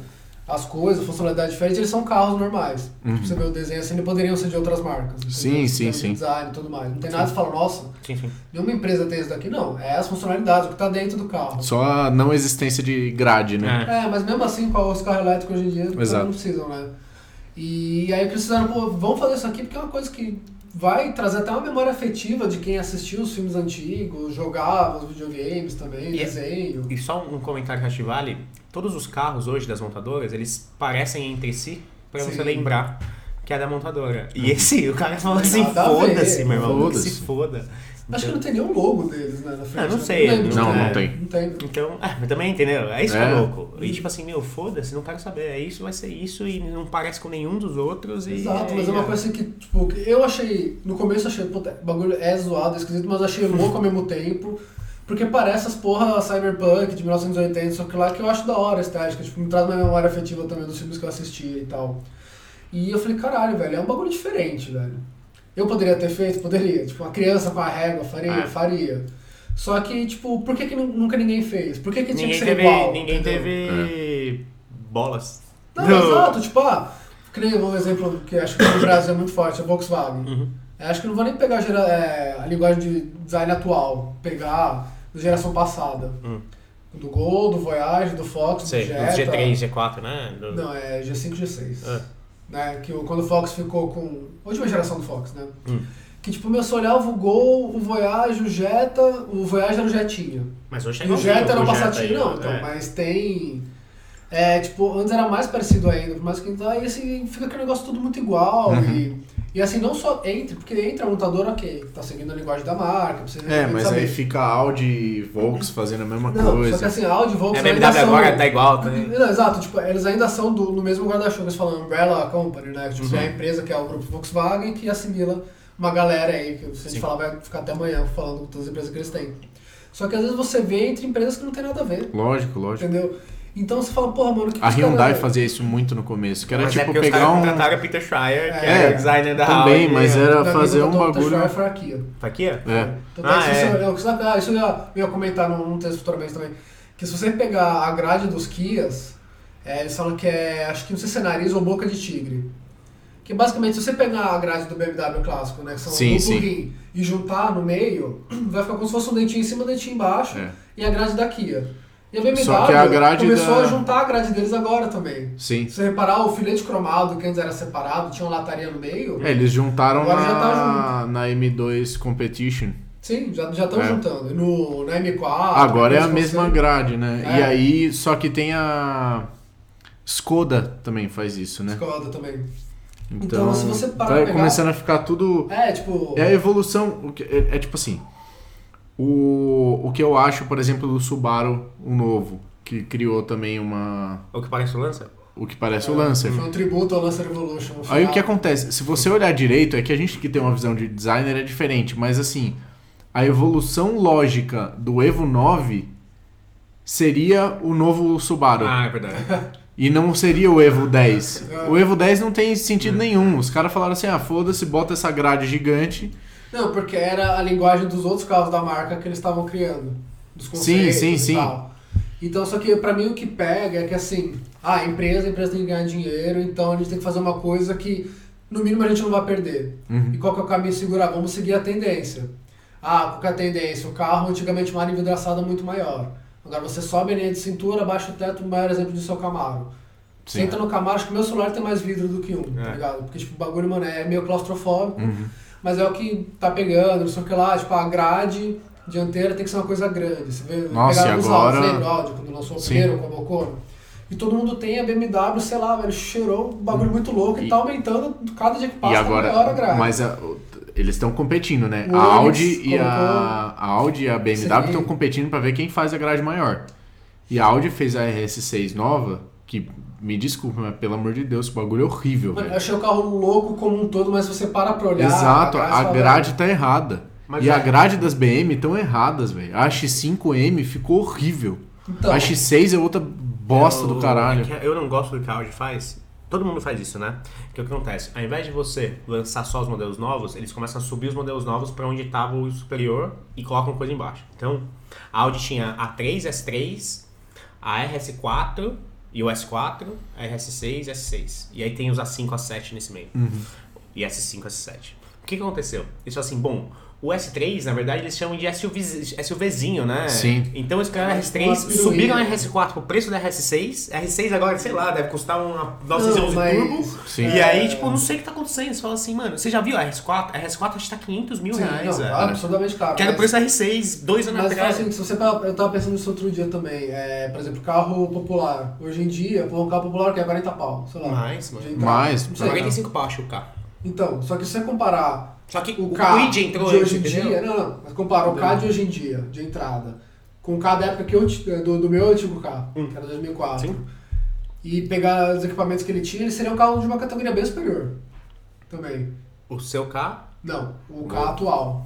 as coisas, funcionalidade diferente, eles são carros normais. Uhum. Tipo, você vê o desenho assim, eles poderiam ser de outras marcas. Sim, sim, sim. Design e tudo mais. Não tem nada que fala, nossa, Sim, sim. nenhuma empresa tem isso daqui, não. É as funcionalidades, o que tá dentro do carro. Só a não existência de grade, né? É. É, mas mesmo assim, com os carros elétricos hoje em dia, Exato. não precisam, né? E aí precisaram, pô, vamos fazer isso aqui porque é uma coisa que vai trazer até uma memória afetiva de quem assistiu os filmes antigos, jogava os videogames também, E é- desenho. E só um comentário que acho que vale. Todos os carros hoje das montadoras, eles parecem entre si pra você lembrar que é da montadora. E esse, o cara falou assim, foda-se, meu irmão, que foda-se. se foda. Acho que não tem nenhum logo deles, né, na frente. Ah, não sei, lembro não- ter. não tem. Não tem. Então, ah, mas também, entendeu? É isso que é É. louco. E tipo assim, meu, foda-se, não quero saber. É isso, vai ser isso e não parece com nenhum dos outros. E Exato, mas é uma e- coisa assim que, tipo, eu achei, no começo eu achei, puta, o bagulho é zoado, é esquisito, mas eu achei louco ao mesmo tempo, porque parece as porra cyberpunk de 1980, só que lá que eu acho da hora a estética, tipo, me traz uma memória afetiva também dos filmes que eu assistia e tal. E eu falei, caralho, velho, é um bagulho diferente, velho. Eu poderia ter feito? Poderia. Tipo, uma criança com a régua, faria? É. Faria. Só que, tipo, por que, que nu- nunca ninguém fez? Por que, que tinha Ninguém que ser teve, igual? ninguém entendeu? teve bolas. Não, Não. exato, tipo, ah, nem um exemplo que acho que no Brasil é muito forte, a Volkswagen. Uhum. Eu acho que não vou nem pegar a, gera- é, a linguagem de design atual, pegar da geração passada. Hum. Do Gol, do Voyage, do Fox, Sei, do do Jetta. G3, G4, né? Do- Não, é G5 e G6. Ah. Né? Que quando o Fox ficou com. Última geração do Fox, né? Hum. Que tipo, meu, você olhava o Gol, o Voyage, o Jetta. O Voyage era o Jetinha. Mas hoje é E o Jetta era o Passatinho, aí, não, né? então, É. mas tem. É, tipo, antes era mais parecido ainda, por mais que tá, e assim, fica aquele negócio tudo muito igual. Uhum. E, e assim, não só entre, porque entra a montadora, ok, tá seguindo a linguagem da marca, precisa É, mas saber. aí fica Audi e Volks fazendo a mesma Não, coisa. só que assim, Audi, É, Volkswagen a BMW são... agora tá igual, tá? Não, exato, tipo, eles ainda são do, no mesmo guarda-chuva, eles falam Umbrella Company, né? Tipo, Uhum. é a empresa que é o grupo Volkswagen que assimila uma galera aí, que se a gente Sim. falar vai ficar até amanhã falando das empresas que eles têm. Só que às vezes você vê entre empresas que não tem nada a ver, Lógico, lógico. entendeu? Então você fala, porra, mano, o que A os Hyundai fazia isso muito no começo, que era Mas é tipo os pegar caras um. contrataram o Peter Schreier, que É, é, o designer da também, Audi. mas era mim, fazer um bagulho. Schreier ó. Tá aqui? ó? É. Tanto Ah, é se é. você- eu, ah, isso eu ia, eu ia comentar num, num texto futuramente também. Que se você pegar a grade dos Kias, é, eles falam que é, acho que não sei se é nariz ou boca de tigre. Que basicamente, se você pegar a grade do BMW clássico, né, que são Sim, duplo rim, e juntar no meio, vai ficar como se fosse um dentinho em cima e um dentinho embaixo, É. e a grade da Kia. E a BMW Só que a grade começou da- a juntar a grade deles agora também. Sim. Se você reparar, o filete cromado, que antes era separado, tinha uma lataria no meio, É, eles juntaram na, tá na M2 Competition. Sim, já já estão É. juntando. No, na M4. Agora é a mesma você- grade, né? E É. aí, só que tem a. Skoda também faz isso, né? Skoda também. Então, Então, se você parar tá pegar- começando a ficar tudo. É, tipo. É a evolução. o que- É, é tipo assim. O, o que eu acho, por exemplo, do Subaru, o novo, que criou também uma. O que parece o Lancer? O que parece o Lancer. Foi um tributo ao Lancer Evolution. Aí o que acontece? Se você olhar direito, é que a gente que tem uma visão de designer é diferente, mas assim, a evolução lógica do Evo 9 seria o novo Subaru. Ah, é verdade. E não seria o Evo 10. O Evo 10 não tem sentido nenhum. Os caras falaram assim: ah, foda-se, bota essa grade gigante. Não, porque era a linguagem dos outros carros da marca que eles estavam criando. Dos Sim, conceitos sim, e sim. tal. Então, só que pra mim o que pega é que assim, ah, a empresa, a empresa tem que ganhar dinheiro, então a gente tem que fazer uma coisa que no mínimo a gente não vai perder. Uhum. E qual que é o caminho segurar? Vamos seguir a tendência. Ah, qual que é a tendência? O carro antigamente uma área envidraçada muito maior. Agora você sobe a linha de cintura, abaixa o teto, o maior exemplo disso é o Camaro. Você Sim. entra no Camaro, acho que meu celular tem mais vidro do que um, É. tá ligado? Porque tipo, o bagulho, mano, é meio claustrofóbico. Uhum. Mas é o que tá pegando, não sei o que lá, tipo, a grade dianteira tem que ser uma coisa grande. Você vê, Nossa, pegaram agora- áudios, lembra o áudio, quando lançou o primeiro com a Bocono? E todo mundo tem a BMW, sei lá, velho, cheirou um bagulho muito louco e, E- tá aumentando, cada dia que E passa tá maior a agora, grade. mas a- o- eles estão competindo, né? O A Audi e a, a Audi e a BMW estão competindo pra ver quem faz a grade maior. E a Audi fez a RS6 nova, que me desculpa, mas pelo amor de Deus, o bagulho é horrível, Mano, eu velho. achei o carro louco como um todo, mas se você para pra olhar. Exato, a fala, grade tá errada. Mas e é- a grade das BM estão erradas, velho. A X5M ficou horrível. Então, a X6 é outra bosta do Eu- caralho. é que eu não gosto do que a Audi faz. Todo mundo faz isso, né? O que acontece? Ao invés de você lançar só os modelos novos, eles começam a subir os modelos novos para onde estava o superior e colocam coisa embaixo. Então, a Audi tinha a 3, S3, a RS4 e o S4, a RS6 e S6. E aí tem os A5, A7 nesse meio. E S5, S7. O que, que aconteceu? Eles falaram assim, bom, o S3, na verdade, eles chamam de SUV, SUVzinho, né? Sim. Então eles criaram a Uma RS3, piruinha. subiram a RS4 pro preço da RS6. A RS6 agora, sei lá, deve custar uma 911 mas- Turbo. Sim. E É. aí, tipo, não sei o que tá acontecendo. Você fala assim, mano, você já viu a RS4? A RS4 acho que tá 500 mil sim, reais, não, velho. absurdamente caro. Que era o mas- preço da R6 dois anos Mas atrás. assim, se você eu tava pensando nisso outro dia também, é, por exemplo, carro popular. Hoje em dia, um carro popular que é 40 pau, sei lá. Mais, mano. Mais, Não sei, 45 pau, acho o carro. Então, só que se você comparar Só que o o K entrou de hoje em dia, não, não, mas compara o K de hoje em dia, de entrada, com o K da época que eu, do, do meu antigo carro, Hum. que era 2004, Sim. e pegar os equipamentos que ele tinha, ele seria um carro de uma categoria bem superior. Também. O seu carro... Não, o K atual.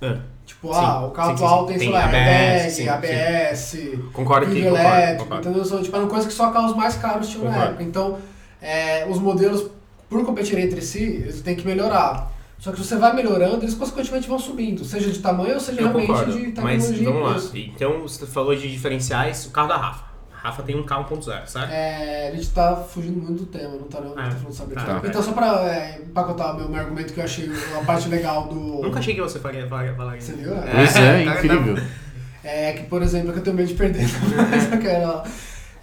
Ah, Tipo, Sim, ah, o carro atual sim. tem, sei lá, ABS, sim, ABS, Concordo concordo, elétrico, concordo. tipo, eram coisas que só carros mais caros tinham na Concordo. época. Então, é, os modelos, por competirem entre si, eles têm que melhorar. Só que você vai melhorando, eles consequentemente vão subindo, seja de tamanho ou seja Eu realmente concordo, de mas tecnologia. vamos e lá. Então, você falou de diferenciais, o carro da Rafa. A Rafa tem um K 1.0, certo? É, a gente tá fugindo muito do tema, não tá, não, não Ah, tá falando sobre tá, isso. Então, só pra é, empacotar o meu, meu argumento que eu achei uma parte legal do. Nunca achei que você faria falar falar Você isso. viu? É. É, cara, incrível. É que, por exemplo, que eu tenho medo de perder. Mas eu quero.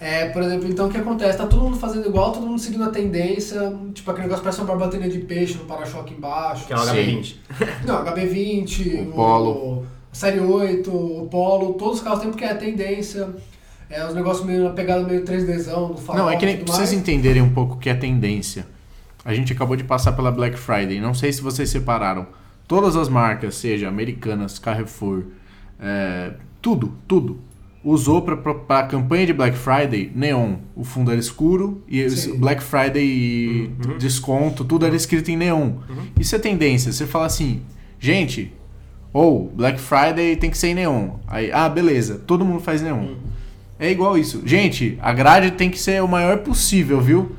É, por exemplo, então o que acontece? Tá todo mundo fazendo igual, todo mundo seguindo a tendência. Tipo, aquele negócio parece uma barbateria de peixe no para-choque embaixo. Que é o Sim. HB20. Não, HB20, O Polo. a Série 8, o Polo, todos os carros têm porque é a tendência. É, os negócios meio, uma pegada meio 3Dzão do farol Não, é que nem, vocês mais. entenderem um pouco o que é tendência. A gente acabou de passar pela Black Friday. Não sei se vocês separaram. Todas as marcas, seja Americanas, Carrefour, é, tudo, tudo. Usou pra, pra, pra campanha de Black Friday neon. O fundo era escuro e Sim. Black Friday Uhum. desconto, tudo era escrito em neon. Isso é tendência. Você fala assim, gente, ou Black Friday tem que ser em neon. Aí, ah, beleza, todo mundo faz neon. Uhum. É igual isso. Gente, a grade tem que ser o maior possível, viu?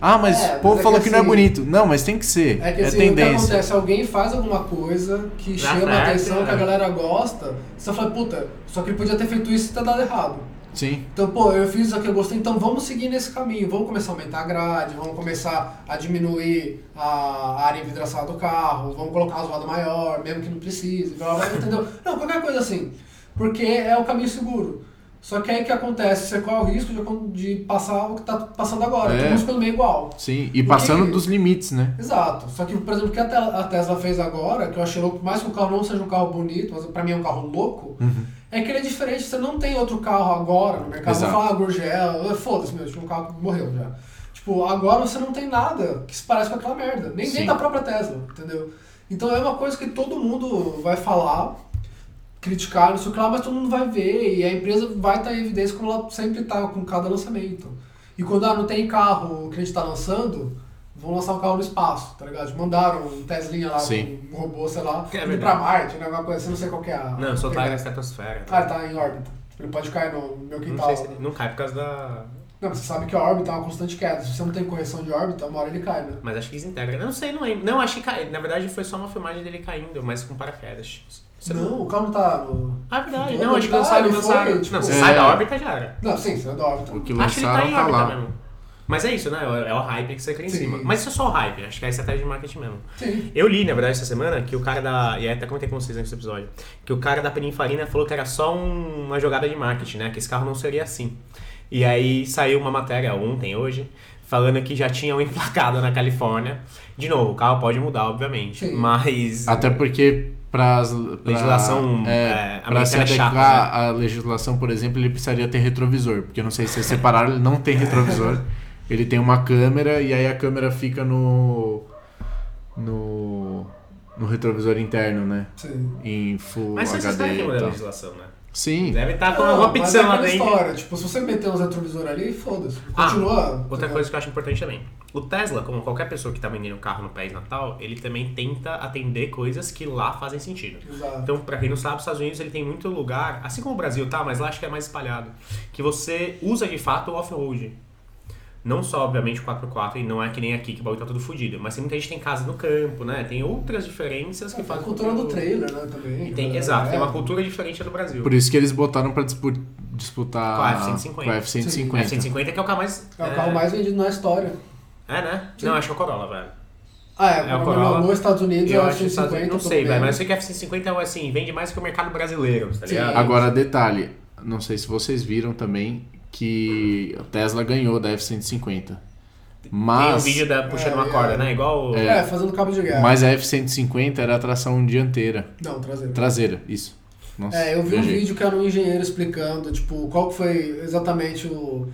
Ah, mas É, o povo mas é falou que que, não é assim- bonito. Não, mas tem que ser. É que é assim, o que tendência. acontece? Alguém faz alguma coisa que Dá chama a atenção, que a é. galera gosta. Você fala, puta, só que ele podia ter feito isso e ter dado errado. Sim. Então, pô, eu fiz isso aqui, eu gostei, então vamos seguir nesse caminho. Vamos começar a aumentar a grade, vamos começar a diminuir a área envidraçada do carro, vamos colocar uma zoada maior, mesmo que não precise, blá, blá, blá, entendeu? Não, qualquer coisa assim. Porque é o caminho seguro. Só que aí o que acontece? Você corre o risco de, de passar o que tá passando agora, É. tudo pelo meio igual. Sim, e passando dos limites, né? Exato. Só que, por exemplo, o que a Te- a Tesla fez agora, que eu achei louco, por mais que o carro não seja um carro bonito, mas pra mim é um carro louco, é que ele é diferente. Você não tem outro carro agora no mercado. Exato. Vou falar Gurgel, foda-se mesmo, tipo, um carro que morreu já. Tipo, agora você não tem nada que se parece com aquela merda. Nem dentro da própria Tesla, entendeu? Então é uma coisa que todo mundo vai falar, criticar, não sei o que lá, mas todo mundo vai ver. E a empresa vai estar em evidência como ela sempre está com cada lançamento. E quando ah, não tem carro que a gente está lançando, vão lançar um carro no espaço, tá ligado? Mandaram um Teslinha lá, Sim. um robô, sei lá, É indo pra Marte, né? Alguma coisa assim, não sei qual que é a. Não, soltar pegada. na estratosfera. Ah, ele tá em órbita. Ele pode cair no meu Não quintal. sei se ele não cai por causa da. Não, mas você sabe que a órbita é uma constante queda. Se você não tem correção de órbita, uma hora ele cai, né? Mas acho que desintegra. Não sei, não lembro. Não, acho que cai. Na verdade foi só uma filmagem dele caindo, mas com paraquedas. Você Não, o carro não tá no. Ah, verdade. Não, Não, acho que tá, lançaram, ele lançaram. foi, tipo- Não, você É. sai da órbita já era. Não, sim, você é da órbita. O que Acho que ele tá lançaram em tá órbita lá. mesmo. Mas é isso, né? É o hype que você cria em Sim. cima. Mas isso é só o hype, acho que é a estratégia de marketing mesmo. Sim. Eu li, na verdade, essa semana, que o cara da. E até comentei com vocês nesse episódio. Que o cara da Pininfarina falou que era só um- uma jogada de marketing, né? Que esse carro não seria assim. E aí saiu uma matéria ontem, hoje, falando que já tinham emplacado na Califórnia. De novo, o carro pode mudar, obviamente. Sim. Mas. Até porque para Legislação, é, é, para se é chata, adequar à legislação, por exemplo, ele precisaria ter retrovisor, porque eu não sei se vocês separaram, ele não tem retrovisor. ele tem uma câmera e aí a câmera fica no no no retrovisor interno, né? Sim. Em Full Mas HD sabem que e muda a tal. legislação, né? Sim. Deve estar com Não, alguma mas é lá dentro. história, tipo, se você meter uns retrovisores ali, foda-se. Ah, Continua. Outra entendeu? coisa que eu acho importante também. O Tesla, como qualquer pessoa que tá vendendo carro no país natal, ele também tenta atender coisas que lá fazem sentido. Exato. Então, pra quem não sabe, os Estados Unidos ele tem muito lugar, assim como o Brasil tá, mas lá acho que é mais espalhado, que você usa de fato o off-road. Não só, obviamente, o 4x4, e não é que nem aqui que o bagulho tá tudo fodido, mas tem muita gente que tem casa no campo, né? Tem outras diferenças que Tem a fazem. cultura com que do trailer, né, também. E tem, É, exato, tem é. uma cultura diferente do Brasil. Por isso que eles botaram pra dispu- disputar Com a F-150. com a F-150. A 150 que é o carro mais. É o carro mais vendido na história. É, né? Não, acho que é o Corolla, velho. Ah, é, É o Corolla. nos Estados Unidos Eu é o acho Estados Unidos- 150. não sei, velho, mas eu sei que a F-150 é assim, vende mais que o mercado brasileiro, tá Sim. ligado? Agora, detalhe, não sei se vocês viram também que a Tesla ganhou da F-150. Tem Mas, um vídeo da puxando É, uma é. corda, né? Igual. o- É, fazendo cabo de guerra. mas a F-150 era a tração dianteira. Não, traseiro. Traseira, isso. Nossa, É, eu vi um vídeo que era um engenheiro explicando, tipo, qual que foi exatamente o,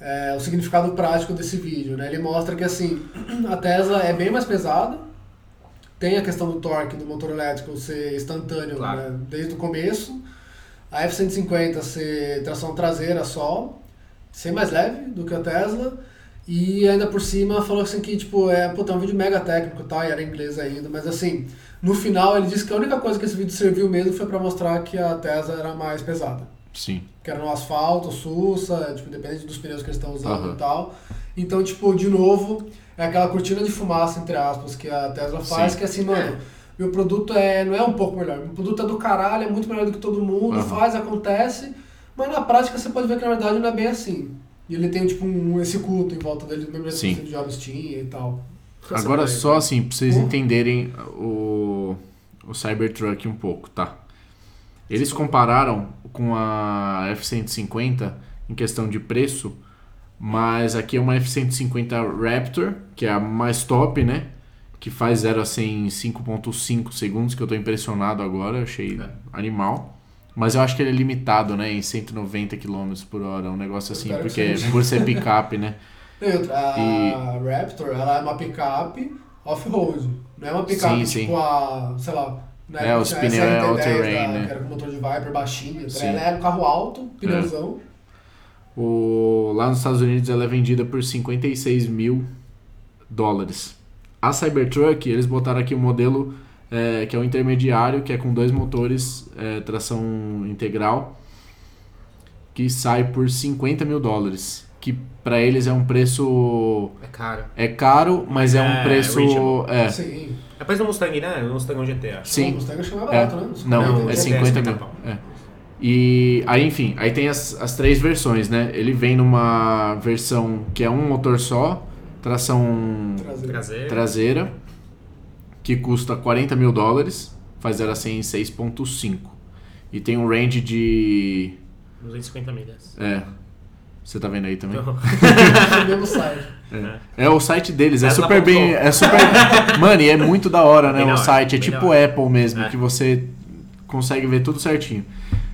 é, o significado prático desse vídeo, né? Ele mostra que, assim, a Tesla é bem mais pesada, tem a questão do torque do motor elétrico ser instantâneo Claro. né, desde o começo, a F-150 ser tração traseira só, ser mais leve do que a Tesla, e ainda por cima falou assim que, tipo, é, é um vídeo mega técnico, tá? E era em inglês ainda, mas assim, no final ele disse que a única coisa que esse vídeo serviu mesmo foi pra mostrar que a Tesla era mais pesada. Sim. Que era no asfalto, sussa, tipo, depende dos pneus que eles estão usando Aham. e tal. Então, tipo, de novo, é aquela cortina de fumaça, entre aspas, que a Tesla faz, Sim. que assim, mano, meu produto é, não é um pouco melhor, meu produto é do caralho, é muito melhor do que todo mundo, Aham. faz, acontece, mas na prática você pode ver que na verdade não é bem assim. E ele tem, tipo, um, esse culto em volta dele, mesmo jeito Sim. que o Jobs tinha e tal. Agora, só assim, pra vocês Uhum. entenderem o, o Cybertruck um pouco, tá? Eles compararam com a F-150 em questão de preço, mas aqui é uma F-150 Raptor, que é a mais top, né? Que faz 0 a 100 em 5.5 segundos, que eu tô impressionado agora, achei É. animal. Mas eu acho que ele é limitado, né? Em 190 km por hora, um negócio assim, porque por ser picape, né? E outra, a E- Raptor, ela é uma picape off-road. Não é uma picape Sim, tipo sim. a, sei lá, na É, os pneus é SRT10 all-terrain, né? Que era com motor de Viper baixinho. Sim. Ela é um carro alto, pneuzão. O, lá nos Estados Unidos ela é vendida por 56 mil dólares. A Cybertruck, eles botaram aqui o modelo é, que é o intermediário, que é com dois motores, é, tração integral, que sai por 50 mil dólares. Que para eles é um preço. É caro. É caro, mas é, É, um preço. É, Sim. É preço do Mustang, né? O Mustang GT, acho. Sim. O Mustang acho que é É. né? Não, Não, é GT 50 50 mil. pau. É. E aí, enfim, aí tem as, as três versões, né? Ele vem numa versão que é um motor só, tração. Traseiro. traseira, que custa 40 mil dólares, faz 0 a 100 em 6.5. E tem um range de 250 milhas. É. Você tá vendo aí também? Mesmo site. É o site deles, é Tesla super bem. É super. Mano, e é muito da hora, né? Da O site. É bem tipo. Apple mesmo, É. que você consegue ver tudo certinho.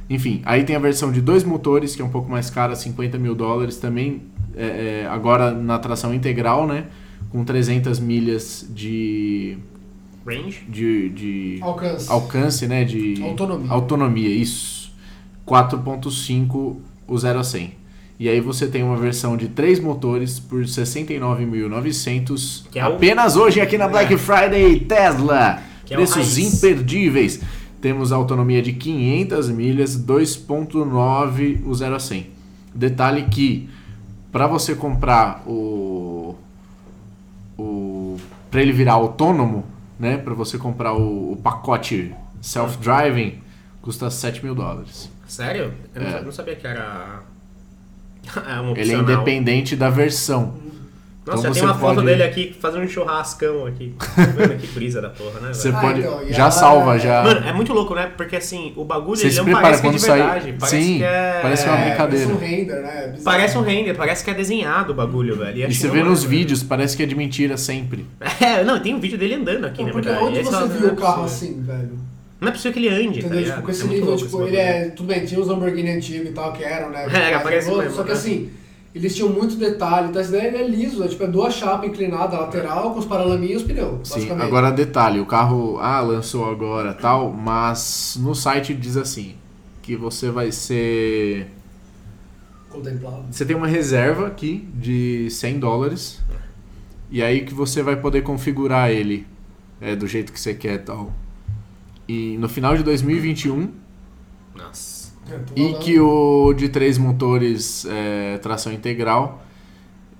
Enfim, aí tem a versão de dois motores, que é um pouco mais cara, 50 mil dólares também. É, é, agora na tração integral, né? Com 300 milhas de. range. de, de Alcance. alcance, né? De Autonomia. autonomia, isso. 4.5 o 0 a 100. E aí você tem uma versão de três motores por 69.900 Que é o- apenas hoje aqui na Black Friday Tesla. Que é Preços imperdíveis. Temos autonomia de 500 milhas, 2.9 o 0 a 100. Detalhe que para você comprar o o para ele virar autônomo, né, para você comprar o, o pacote self-driving custa 7 mil dólares. Sério? Eu não, É. sa- não sabia que era. é um Ele é independente da versão. Nossa, Então já tem uma foto pode- dele aqui fazendo um churrascão aqui. Tá vendo que brisa da porra, né? Você? Ah, pode então, e já salva já. Mano, é muito louco, né? Porque assim, o bagulho Você ele se não prepara parece que é quando de sai- verdade. Parece Sim, que é... parece uma É, brincadeira. Parece um render, né? Bizarro. Parece um render, parece que é desenhado o bagulho, velho. E acho você vê não nos é, vídeos, parece que é de mentira sempre. É, não, tem um vídeo dele andando aqui, Então, na porque verdade. onde você não- viu não é o carro possível. assim, velho? Não é possível que ele ande, tá Entendeu? ligado? Tipo, com esse É nível, tipo, esse ele é. Tudo bem, tinha os Lamborghini antigos e tal, que eram, né? É, parece mesmo, Só que né? assim, eles tinham muito detalhe, então essa ideia é liso, é tipo, é duas chapas inclinadas lateral com os paralaminhos e os pneus, Sim, basicamente. agora detalhe, o carro ah, lançou agora, tal, mas no site diz assim que você vai ser Contemplado. Você tem uma reserva aqui de 100 dólares. E aí que você vai poder configurar ele é, do jeito que você quer e tal. E no final de 2021. Nossa. É, E que o de três motores é, tração integral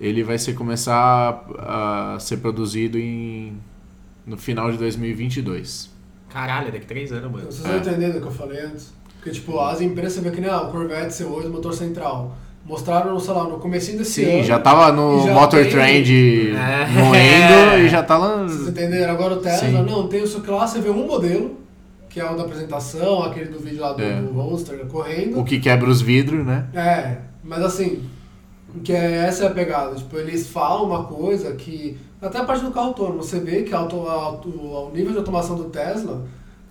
ele vai ser começar a, a ser produzido em, no final de 2022. Caralho, daqui três anos, mano. Vocês É. estão entendendo o que eu falei antes? Porque, tipo, as empresas, você vê que nem ah, o Corvette C8, motor central. Mostraram, sei lá, no comecinho desse ano. Sim, já tava no já Motor tem- Trend É. moendo e já tá lá. Vocês entenderam? Agora o Tesla, Sim. não, tem o seu lá, você vê um modelo, que é o da apresentação, aquele do vídeo lá do, É. do correndo. O que quebra os vidros, né? É, mas assim, que é, essa é a pegada. Tipo, eles falam uma coisa que. Até a parte do carro autônomo, você vê que a auto, a o nível de automação do Tesla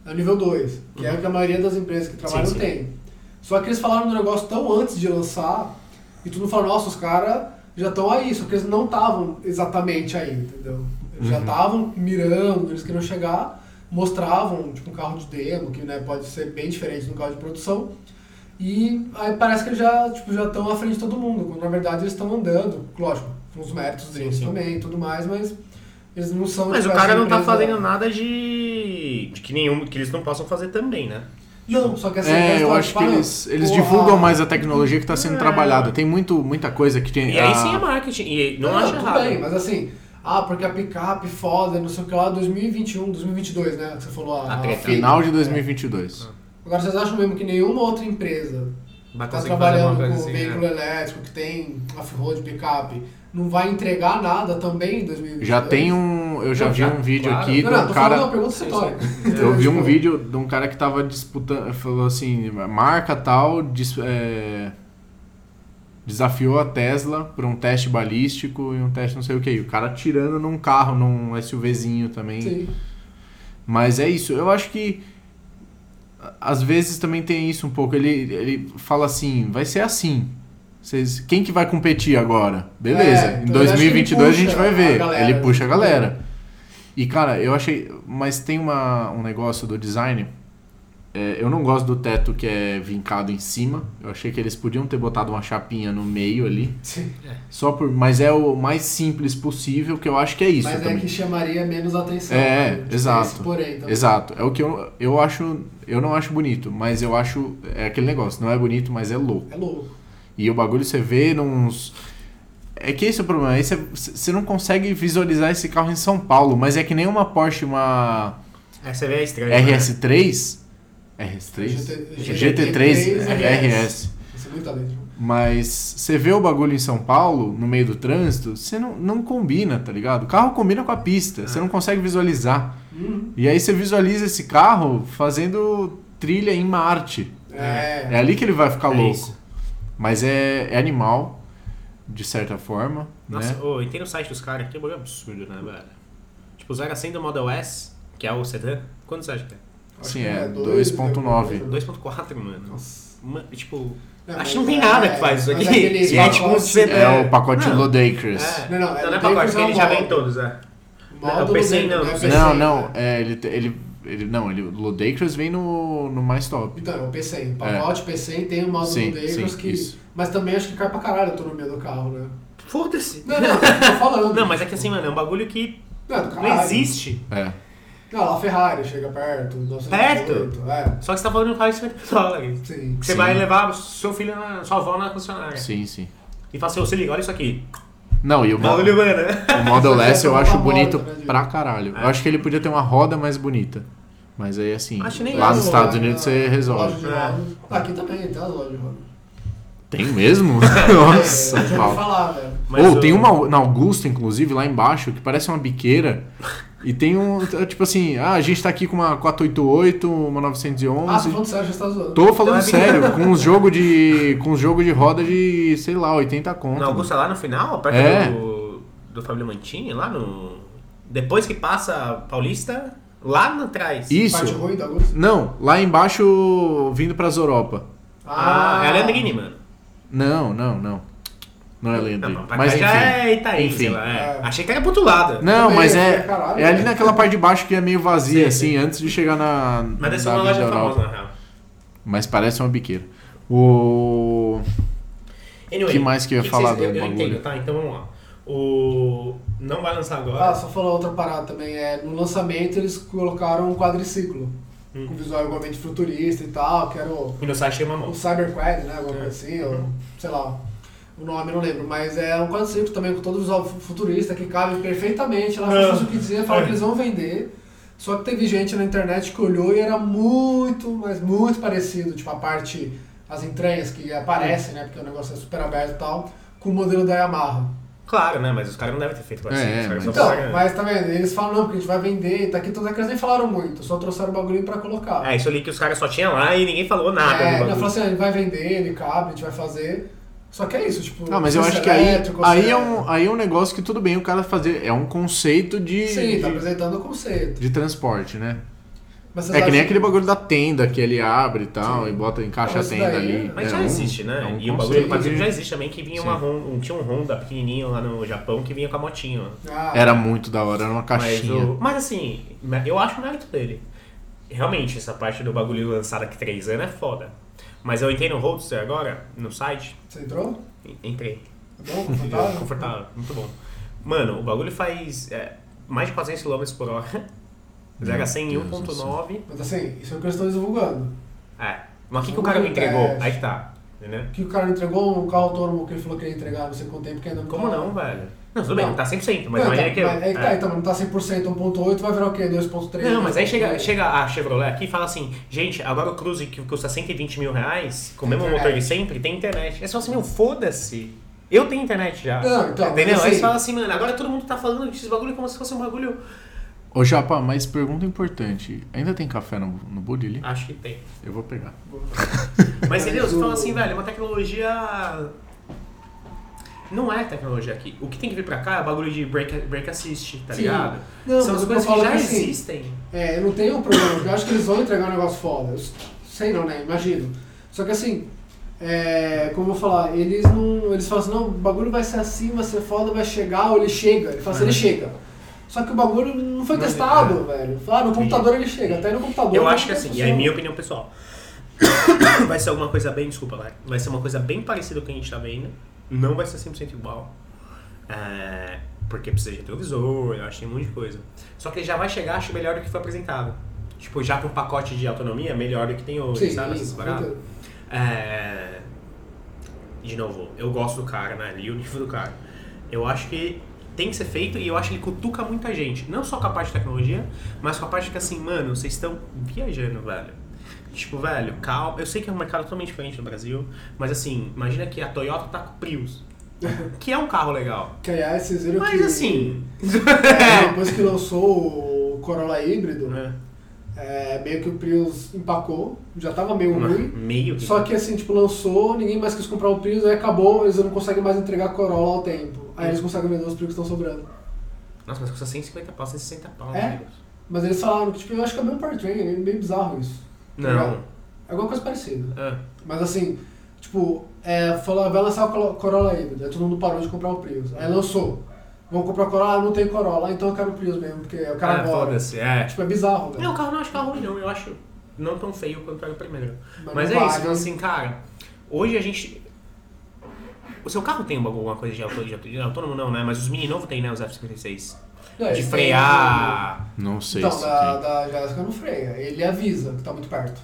é o nível 2, que é o que a maioria das empresas que trabalham Sim, sim. tem. Só que eles falaram do negócio tão antes de lançar, e tu não fala, nossa, os caras já estão aí, só que eles não estavam exatamente aí, entendeu? Eles já estavam mirando, eles queriam chegar, mostravam tipo um carro de demo, que né, pode ser bem diferente do carro de produção. E aí parece que eles já tipo, já estão à frente de todo mundo, quando na verdade eles estão andando, lógico, com os méritos Sim, deles sim. também e tudo mais, mas eles não são Mas tipo, o cara essa não tá empresa- fazendo nada de. de que nenhum. que eles não possam fazer também, né? Não, só que assim, É, eu acho que eles, eles porra, divulgam mais a tecnologia que está sendo É. trabalhada. Tem muito, muita coisa que tem. E aí a- sim é marketing. E não, Não, acho tudo errado. bem, mas assim, ah, porque a picape foda, não sei o que lá, 2021, 2022, né, que você falou. A treta. Fiat. Final de 2022. Agora, vocês acham mesmo que nenhuma outra empresa Vai tá conseguir fazer uma trabalhando com assim, veículo né? elétrico, que tem off-road, picape, não vai entregar nada também em 2022? Já tem um. Eu já Não, vi já, um vídeo claro. aqui Não, de não, um tô falando uma cara. pergunta Sim, retórica. Eu vi um Tipo, vídeo de um cara que tava disputando. Falou assim: marca tal. dis- é, desafiou a Tesla para um teste balístico e um teste não sei o que. E o cara tirando num carro, num SUVzinho também. Sim. Mas é isso. Eu acho que às vezes também tem isso um pouco. Ele, ele fala assim, vai ser assim. Vocês, quem que vai competir agora? Beleza. É, em então eu acho que ele 2022 a gente vai ver. galera, ele puxa a né? galera. E cara, eu achei. Mas tem uma, um negócio do design. É, eu não gosto do teto que é vincado em cima. Eu achei que eles podiam ter botado uma chapinha no meio ali. Sim. Só por, mas é o mais simples possível, que eu acho que é isso Mas também. é que chamaria menos atenção. É, né? Tipo, exato. esse porém, também. Exato. É o que eu, eu acho. Eu não acho bonito, mas eu acho. É aquele negócio, não é bonito, mas é louco. É louco. E o bagulho você vê nos. É que esse é o problema. Aí você, você não consegue visualizar esse carro em São Paulo, mas é que nem uma Porsche, uma É, você vê a estranha. né? RS3. RS3? GT3 GT3 RS. É. Mas você vê o bagulho em São Paulo, no meio do trânsito, você não, não combina, tá ligado? O carro combina com a pista, você não consegue visualizar. Uhum. E aí você visualiza esse carro fazendo trilha em Marte. É. É ali que ele vai ficar É louco. isso. Mas é, é animal, de certa forma, Nossa, né? ô, entrei no site dos caras, que bagulho absurdo, né, velho? Tipo, 0 a 100 do Model S, que é o sedã, quanto você acha que é? Acho Sim, é dois, 2.9. né? 2.4, mano. Nossa. Tipo, Não, acho que não tem é- nada que faz isso aqui. E é tipo um sedã. É o pacote Não. Ludacris. É. Não, não, é não, não é Ludacris pacote, porque é ele o já vem todos, é. O não, é o PC, Não, né? não, é, ele, ele, ele. Não, ele, o Ludacris vem no, no mais top. Então, é o P100. Pacote P100 tem o módulo Sim, do Dacres sim, que. isso. Mas também acho que cai pra caralho a autonomia do carro, né? Foda-se. Não, não, tô falando. Não, mas é que assim, mano, é um bagulho que Não, do não caralho. existe. É. Não, lá a Ferrari chega perto. 908, Perto? É, Só que você tá falando de um carro de 50 dólares. sim. Que você Sim. vai levar seu filho, na, sua avó na concessionária. Sim, sim. E fala assim, se liga, olha isso aqui. Não, e o, mo- mano. o Model S eu acho bonito né, pra caralho. Eu acho que ele podia ter uma roda mais bonita. Mas aí assim, Acho nem lá nos Estados Unidos na você resolve. É. Aqui também tem as lojas de roda. Tem mesmo? É, Nossa, eu falar, velho. Ou tem uma na Augusta, inclusive, lá embaixo, que parece uma biqueira. E tem um, tipo assim, ah, a gente tá aqui com uma 488, uma Ah, tô 911. falando sério, já tá zoando. Tô falando Então é sério, com uns jogo de. com uns jogo de roda de, sei lá, 80 conto. Na Augusta lá no final, perto É. do, do Fábio Mantini, lá no. Depois que passa a Paulista, lá atrás. Isso. Parte ruim da Augusta? Não, lá embaixo, vindo pras Europa. Ah, é a Leandrini, mano. Não, não, não. Não é Leandro. Não, pra Mas cá enfim. é Itaim, Enfim. sei lá. é. É. Achei que era pro outro lado. Não, mas é, é caralho, é ali naquela parte de baixo que é meio vazia, Sim, assim, sim. antes de chegar na. Mas deve ser na uma loja famosa, na real. Mas parece uma biqueira. O. Anyway, Que mais que eu ia que falar vocês- do eu, eu bagulho? entendo, tá? Então vamos lá. O... Não vai lançar agora. Ah, só falar outra parada também. É, no lançamento eles colocaram um quadriciclo. Hum. Com visual igualmente futurista e tal, que era o, E no site tem uma o mão. Cyberquad, né? Alguma É. coisa assim, ou sei lá. O nome não lembro, mas é um quadriciclo também com todo visual fu- futurista que cabe perfeitamente lá. É. As o que dizer, falaram É. que eles vão vender. Só que teve gente na internet que olhou e era muito, mas muito parecido. Tipo, a parte, as entranhas que aparecem, né? Porque o negócio é super aberto e tal, com o modelo da Yamaha. Claro, né? Mas os caras não devem ter feito assim. É, os caras mas- Então, mas tá vendo? Eles falam, não, porque a gente vai vender, tá aqui todas eles nem falaram muito, só trouxeram o bagulho pra colocar. É, isso ali que os caras só tinham lá e ninguém falou nada. É, não, falou assim, ah, ele vai vender, ele cabe, a gente vai fazer. Só que é isso, tipo. Ah, mas eu acho que aí, aí, é um, aí é um negócio que tudo bem o cara fazer. É um conceito de, Sim, tá apresentando o conceito. de transporte, né? Mas É que nem acham- aquele bagulho da tenda que ele abre e tal, Sim. e bota, encaixa Mas a tenda daí ali. é- Mas É já um- existe, né? é um e o bagulho do de- já existe também, que vinha uma. Honda, um, tinha um Honda pequenininho lá no Japão que vinha com a motinho. ó. Ah, Era muito da hora, era uma Mas, caixinha. o- mas assim, eu acho o mérito dele. Realmente, essa parte do bagulho lançado aqui três anos é foda. Mas eu entrei no Roadster agora, no site, Você entrou? entrei. Tá bom? Confortável? Confortável, muito bom. Mano, o bagulho faz é, mais de 400 km por hora. 0 a 100 em Deus do 1.9. Mas assim, isso é o que eles estão divulgando. É. Mas o que, que o cara me entregou? Aí que tá. Entendeu? Que o cara entregou um carro autônomo que ele falou que ia entregar, não sei quanto tempo que ainda não Como tá. não, velho? Não, tudo bem, Não. não tá 100%, mas não, imagina tá, que eu. mas, é que tá, então, não tá 100%, 1.8 vai virar o quê? 2.3? Não, mas aí chega, 2.8? chega a Chevrolet aqui e fala assim, gente, agora o Cruze que custa 120 mil reais, com o mesmo internet. motor de sempre, tem internet. É só assim, meu, foda-se. Eu tenho internet já. Não, então, Entendeu? Aí assim- você fala assim, mano, agora todo mundo tá falando desses bagulho como se fosse um bagulho. Ô Japa, mas pergunta importante. Ainda tem café no, no ali? Acho que tem. Eu vou pegar. Mas entendeu? Você fala assim, velho, é uma tecnologia. Não é tecnologia aqui. O que tem que vir pra cá é o bagulho de break, break assist, tá Sim. ligado? Não, São as coisas que já é que, assim, existem. É, eu não tenho um problema, porque eu acho que eles vão entregar um negócio foda. Eu sei não, né? Imagino. Só que assim, é, como eu vou falar, eles não. Eles falam assim, não, o bagulho vai ser assim, vai ser foda, vai chegar, ou ele chega. Ele fala assim, Uhum. ele chega. Só que o bagulho não foi Não, testado, velho. Ah, no computador ele chega, até no computador. Eu acho que assim, e funciona. aí minha opinião pessoal, vai ser alguma coisa bem, desculpa, vai, vai ser uma coisa bem parecida com o que a gente tá vendo. Não vai ser 100% igual. É, porque precisa de retrovisor, eu acho que tem um monte de coisa. Só que ele já vai chegar, acho melhor do que foi apresentado. Tipo, já com pacote de autonomia, melhor do que tem hoje, Sim, sabe? Essas paradas. É, de novo, eu gosto do cara, né? Ali o nível do cara. Eu acho que tem que ser feito e eu acho que ele cutuca muita gente. Não só com a parte de tecnologia, mas com a parte que assim, mano, vocês estão viajando, velho. Tipo, velho, calma. Eu sei que é um mercado totalmente diferente no Brasil, mas assim, imagina que a Toyota tá com o Prius. Que é um carro legal. Que aliás, vocês viram Mas que. assim. É, depois que lançou o Corolla híbrido, É. É, meio que o Prius empacou, já tava meio ruim. Meio que. Só que assim, tipo, lançou, ninguém mais quis comprar o Prius, aí acabou, eles não conseguem mais entregar Corolla ao tempo. Aí eles conseguem vender os Prius que estão sobrando. Nossa, mas custa 150 pau, 160 pau. É? Deus. Mas eles falaram que, tipo, eu acho que é o mesmo powertrain, é meio bizarro isso. Tá? Não. É alguma coisa parecida. Ah, Mas assim, tipo, é, falou, vai lançar o Corolla híbrido, aí todo mundo parou de comprar o Prius. Aí lançou. Vamos comprar o Corolla, ah, não tem Corolla, então eu quero o Prius mesmo, porque o cara ah, agora. foda-se, é. Tipo, é bizarro, velho. Não, o carro não acho carro ruim, não. Eu acho não tão feio quanto era o primeiro. Mas Mas, é isso, então, assim, cara. Hoje a gente. O seu carro tem alguma coisa de, autônomo, não, né? Mas os mini novo tem, né? Os F56. Não, De ele frear. Não sei Então, se da, tem. da Jéssica não freia. Ele avisa que tá muito perto.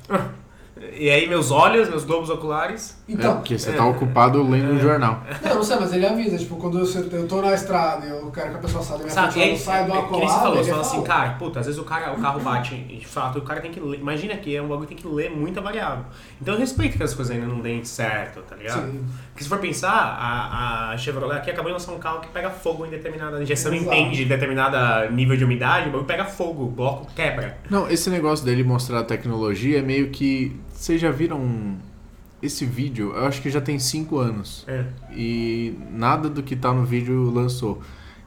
E aí, meus olhos, meus globos oculares. É, Então, porque você tá ocupado lendo um jornal. não, não sei, mas ele avisa. Tipo, quando eu, eu tô na estrada e eu quero que a pessoa saia da minha Sabe? frente, E não sai do é, que nem você falou, ele você fala assim, cara, puta, às vezes o, cara, o carro bate, e de fato, o cara tem que ler. Imagina que é um bagulho que tem que ler muita variável. Então eu respeito que as coisas ainda não deem certo, tá ligado? Sim. Porque se for pensar, a, a Chevrolet aqui acabou de lançar um carro que pega fogo em determinada. A injeção não Exato. entende determinada nível de umidade, o bagulho pega fogo, o bloco quebra. Não, esse negócio dele mostrar a tecnologia é meio que. Vocês já viram esse vídeo? Eu acho que já tem 5 anos. É. E nada do que tá no vídeo lançou.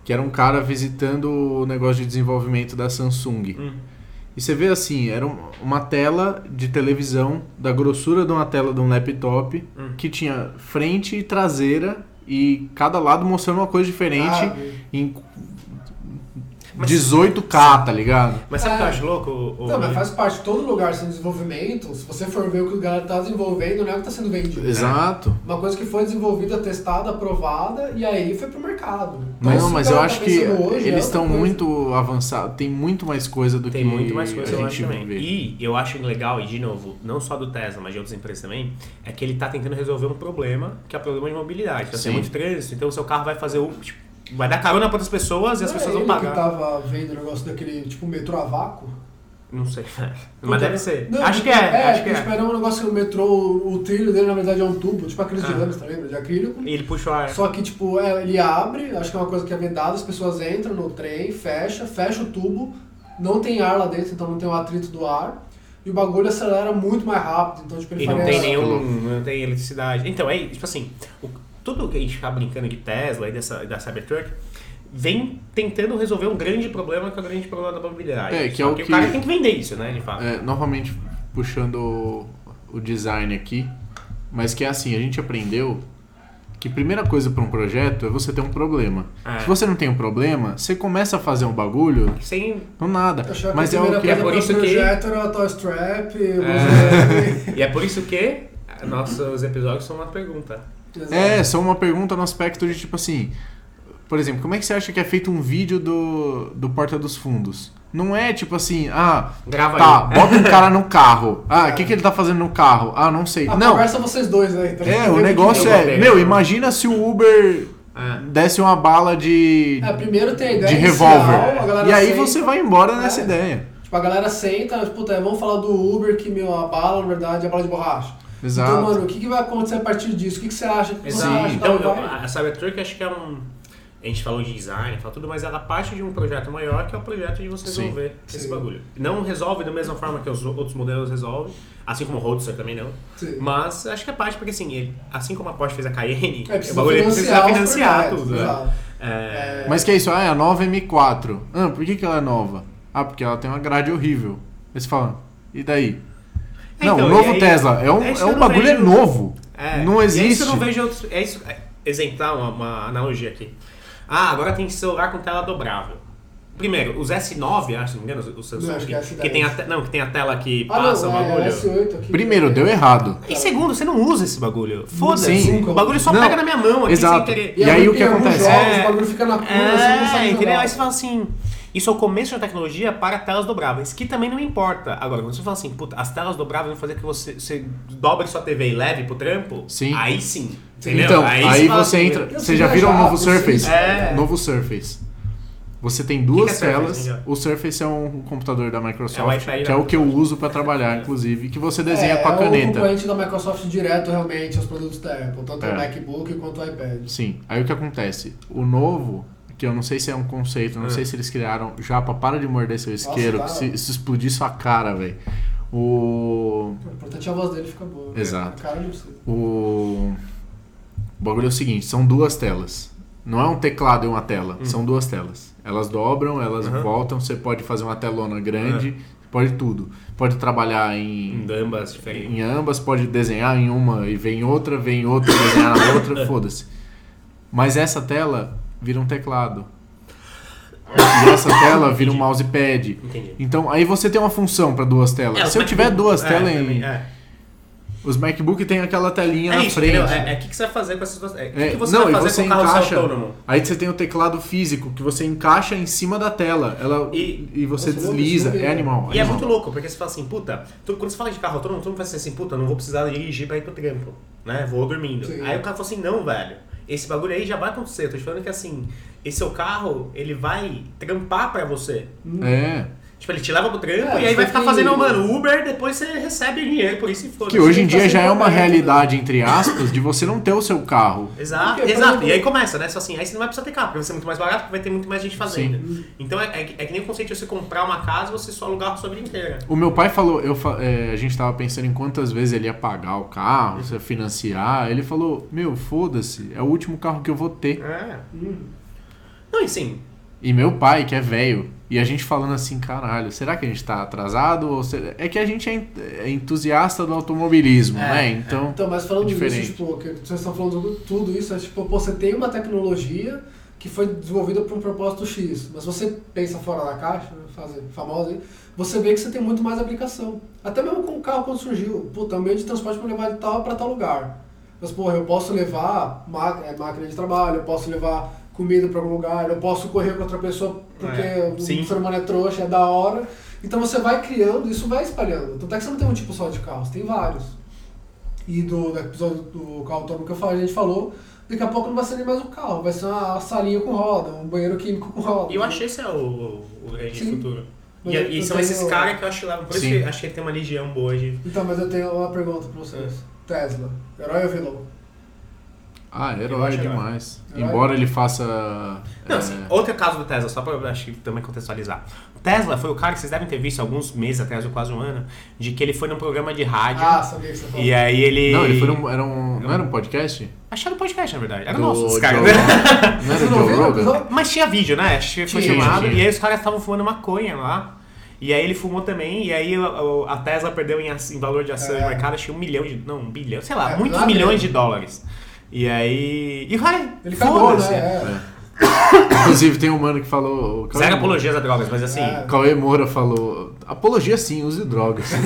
Que era um cara visitando o negócio de desenvolvimento da Samsung. Hum. E você vê assim, era um- uma tela de televisão da grossura de uma tela de um laptop Hum. que tinha frente e traseira e cada lado mostrando uma coisa diferente Ah, em Mas- 18K, tá ligado? Mas sabe o que eu É. acho louco? O, Não, mas faz parte de todo lugar sem desenvolvimento. Se você for ver o que o galera tá desenvolvendo, não é o que tá sendo vendido. Exato. Uma coisa que foi desenvolvida, testada, aprovada e aí foi pro mercado. Então, não, mas eu tá acho que pensando hoje, é eles estão coisa. muito avançados. Tem muito mais coisa do Tem que muito mais coisa, a eu acho gente também. vê. E eu acho legal, e de novo, não só do Tesla, mas de outras empresas também, é que ele tá tentando resolver um problema, que é o problema de mobilidade. Então, tem Sim. muito trânsito, então o seu carro vai fazer o. tipo, vai dar carona para outras pessoas e as Não pessoas é vão pagar. que tava vendo o negócio daquele, tipo, metrô a vácuo? Não sei. Mas deve ser. Não, acho que tipo, é, acho que Tipo, é. era um negócio que o metrô, o trilho dele na verdade é um tubo, tipo aqueles de Ah. lâmina, tá lembra? De acrílico. E ele puxa o ar. Só que, tipo, é, ele abre, acho que é uma coisa que é vedada, as pessoas entram no trem, fecha, fecha o tubo, não tem ar lá dentro, então não tem o atrito do ar, e o bagulho acelera muito mais rápido, então, tipo, ele E não tem nenhum. Não tem eletricidade. Então, é tipo assim, o- tudo que a gente fica brincando de Tesla e dessa, da Cybertruck vem tentando resolver um grande problema que é o grande problema da mobilidade. É, que é o que o cara tem que vender isso, né? De fato. É, novamente puxando o, o design aqui, mas que é assim, a gente aprendeu que a primeira coisa para um projeto é você ter um problema. É. Se você não tem um problema, você começa a fazer um bagulho Sem. do nada. Mas é o que é por isso que- projeto era a Toy Strap, É. E é por isso que nossos episódios são uma pergunta. É, só uma pergunta no aspecto de tipo assim, por exemplo, como é que você acha que é feito um vídeo do, do Porta dos Fundos? Não é tipo assim, ah, Grava tá, aí. bota um cara no carro. Ah, o que, que ele tá fazendo no carro? Ah, não sei. Ah, não, conversa vocês dois aí. tá é, ligado? o negócio é, meu, imagina se o Uber É. desse uma bala de, É, primeiro tem a ideia de inicial, revólver. a galera E aí senta, você vai embora nessa É. ideia. Tipo, a galera senta, puta, vamos falar do Uber, que meu, a bala, na verdade, é a bala de borracha. Exato. Então, mano, o que, que vai acontecer a partir disso? O que, que você acha? Que você Exato. acha? Então, eu- a Cybertruck acho que é um. A gente falou de design, falou tudo, mas ela parte de um projeto maior que é o projeto de você Sim. resolver esse Sim. bagulho. Não resolve da mesma forma que os outros modelos resolvem, assim como o Roadster também não. Sim. Mas acho que é parte porque assim, ele- assim como a Porsche fez a Cayenne, É, o bagulho precisa financiar, financiar, os projetos, tudo. né? exato. É, Mas que é isso? Ah, é a nova M4. Ah, por que, que ela é nova? Ah, porque ela tem uma grade horrível. Aí você fala, e daí? É, não, então, o novo e aí- Tesla é um, é é um não bagulho é vejo- novo. É, Não E é existe. isso que eu não vejo outros. É isso. É, exemplar uma, uma analogia aqui. Ah, agora tem celular com tela dobrável. Primeiro, os S9, acho, se não me engano, os Samsung, Não, que é S10. que tem a, te- não, que tem a tela que Ah, passa não, o bagulho. é S8 aqui. Primeiro, deu errado. E segundo, você não usa esse bagulho. Foda-se. O bagulho só Não. pega na minha mão aqui Exato. sem querer. E aí o que acontece? Jogos, É. O bagulho fica na curva, você não É, sabe entendeu? jogar. Aí você fala assim. Isso é o começo da tecnologia para telas dobráveis, que também não importa. Agora, quando você fala assim, puta, as telas dobráveis vão fazer que você, você dobre sua TV e leve pro trampo, Sim. aí sim. Entendeu? Então, aí, fala você assim, entra. Eu Você já viram o já, novo. Surface? É. Novo Surface. Você tem duas que é Surface, telas. O Surface é um computador da Microsoft, É que é o que eu uso pra trabalhar, inclusive, que você desenha é, com a É o caneta. concorrente da Microsoft direto, realmente, aos produtos da Apple. Tanto É. o MacBook quanto o iPad. Sim. Aí o que acontece? O novo, que eu não sei se é um conceito, não sei se eles criaram. Japa, para de morder seu isqueiro, que se, se explodir sua cara, velho. O. O importante é a voz dele ficar boa. Exato. A cara não precisa. O. O bagulho é o seguinte: são duas telas. Não é um teclado e uma tela, são duas telas. Elas dobram, elas Aham. voltam, você pode fazer uma telona grande, pode tudo. Pode trabalhar em, Em ambas diferentes. em ambas, pode desenhar em uma e ver em outra, ver em outra, desenhar na outra, foda-se. Mas essa tela vira um teclado. E essa tela vira um mousepad. Entendi. Então aí você tem uma função para duas telas. É, Se eu tiver MacBook- duas é, telas em. também, é. Os MacBook tem aquela telinha É na isso, frente. entendeu? É, é o que, que você vai fazer com essas duas. É, o que, É, que você não, vai e fazer você com o carro encaixa. autônomo? Aí você tem o teclado físico que você encaixa em cima da tela. Ela, E- e, você louco, desliza. É animal. E é animal. muito louco, porque você fala assim, puta, tu- quando você fala de carro autônomo, todo mundo vai ser assim, puta, não vou precisar dirigir pra ir pro trampo, né? Vou dormindo. Sim. Aí o cara falou assim, não, velho, esse bagulho aí já vai acontecer. Eu tô te falando que assim, esse seu carro, ele vai trampar pra você. É. Tipo, ele te leva pro trampo É, e aí vai ficar tem- fazendo, mano, Uber, depois você recebe dinheiro por isso e foda Que hoje em dia já é uma realidade, entre aspas, de você não ter o seu carro. Exato, Porque, por exato. exemplo- E aí começa, né? Só assim, aí você não vai precisar ter carro, porque vai ser muito mais barato, porque vai ter muito mais gente fazendo. Então é, é, que- é que nem o conceito de você comprar uma casa você só alugar a sua vida inteira. O meu pai falou, eu, é, a gente tava pensando em quantas vezes ele ia pagar o carro, se ia financiar. Ele falou, meu, foda-se, é o último carro que eu vou ter. É. Hum. Não, e sim, E meu pai, que é velho, e a gente falando assim, caralho, será que a gente tá atrasado? Ou se- É que a gente é é entusiasta do automobilismo, É, né? Então, Então, mas falando Diferente. disso, tipo, que vocês estão falando tudo, tudo isso, é tipo, pô, você tem uma tecnologia que foi desenvolvida por um propósito X, mas você pensa fora da caixa, né, fazer famosa aí, você vê que você tem muito mais aplicação. Até mesmo com o carro quando surgiu, puta, é meio de transporte para levar de tal para tal lugar. Mas, porra, eu posso levar é, máquina de trabalho, eu posso levar comida para algum lugar, eu posso correr com outra pessoa porque É, o sim. ser humano é trouxa, é da hora. Então você vai criando, isso vai espalhando. Tanto é que você não tem um tipo só de carro, você tem vários. E do, do episódio do carro autônomo que eu falei, a gente falou, daqui a pouco não vai ser nem mais um carro, vai ser uma salinha com roda, um banheiro químico com roda. E eu achei esse é o, o, o futuro. Mas E, eu- e eu são esses caras que eu acho que levam. Por isso que acho que ele tem uma legião boa de. Então, mas eu tenho uma pergunta pra vocês. Tesla, herói ou vilão? Ah, herói herói. demais. Herói. Embora ele faça. Não, é, assim, outro caso do Tesla, só pra eu acho que também contextualizar. O Tesla foi o cara que vocês devem ter visto alguns meses atrás, ou quase um ano, de que ele foi num programa de rádio. Ah, sabia que você falou. e aí ele. Não, ele foi num, era um, não era um podcast? Acho que era um podcast, na verdade. Era Do nosso, os caras. Rogan. Não era Você o não Joe Rogan? Mas tinha vídeo, né? Acho que foi Tinha, filmado. tinha. E aí os caras estavam fumando maconha lá. E aí ele fumou também. E aí a Tesla perdeu em, valor de ação É. de mercado, acho que um milhão de. Não, um bilhão, sei lá, É, muitos milhões mesmo. de dólares. E aí. E vai, Ele cagou, foda-se. né? É. Inclusive tem um mano que falou. Zero Moura- apologias a drogas, mas assim. É. Cauê Moura falou. Apologia sim, use drogas.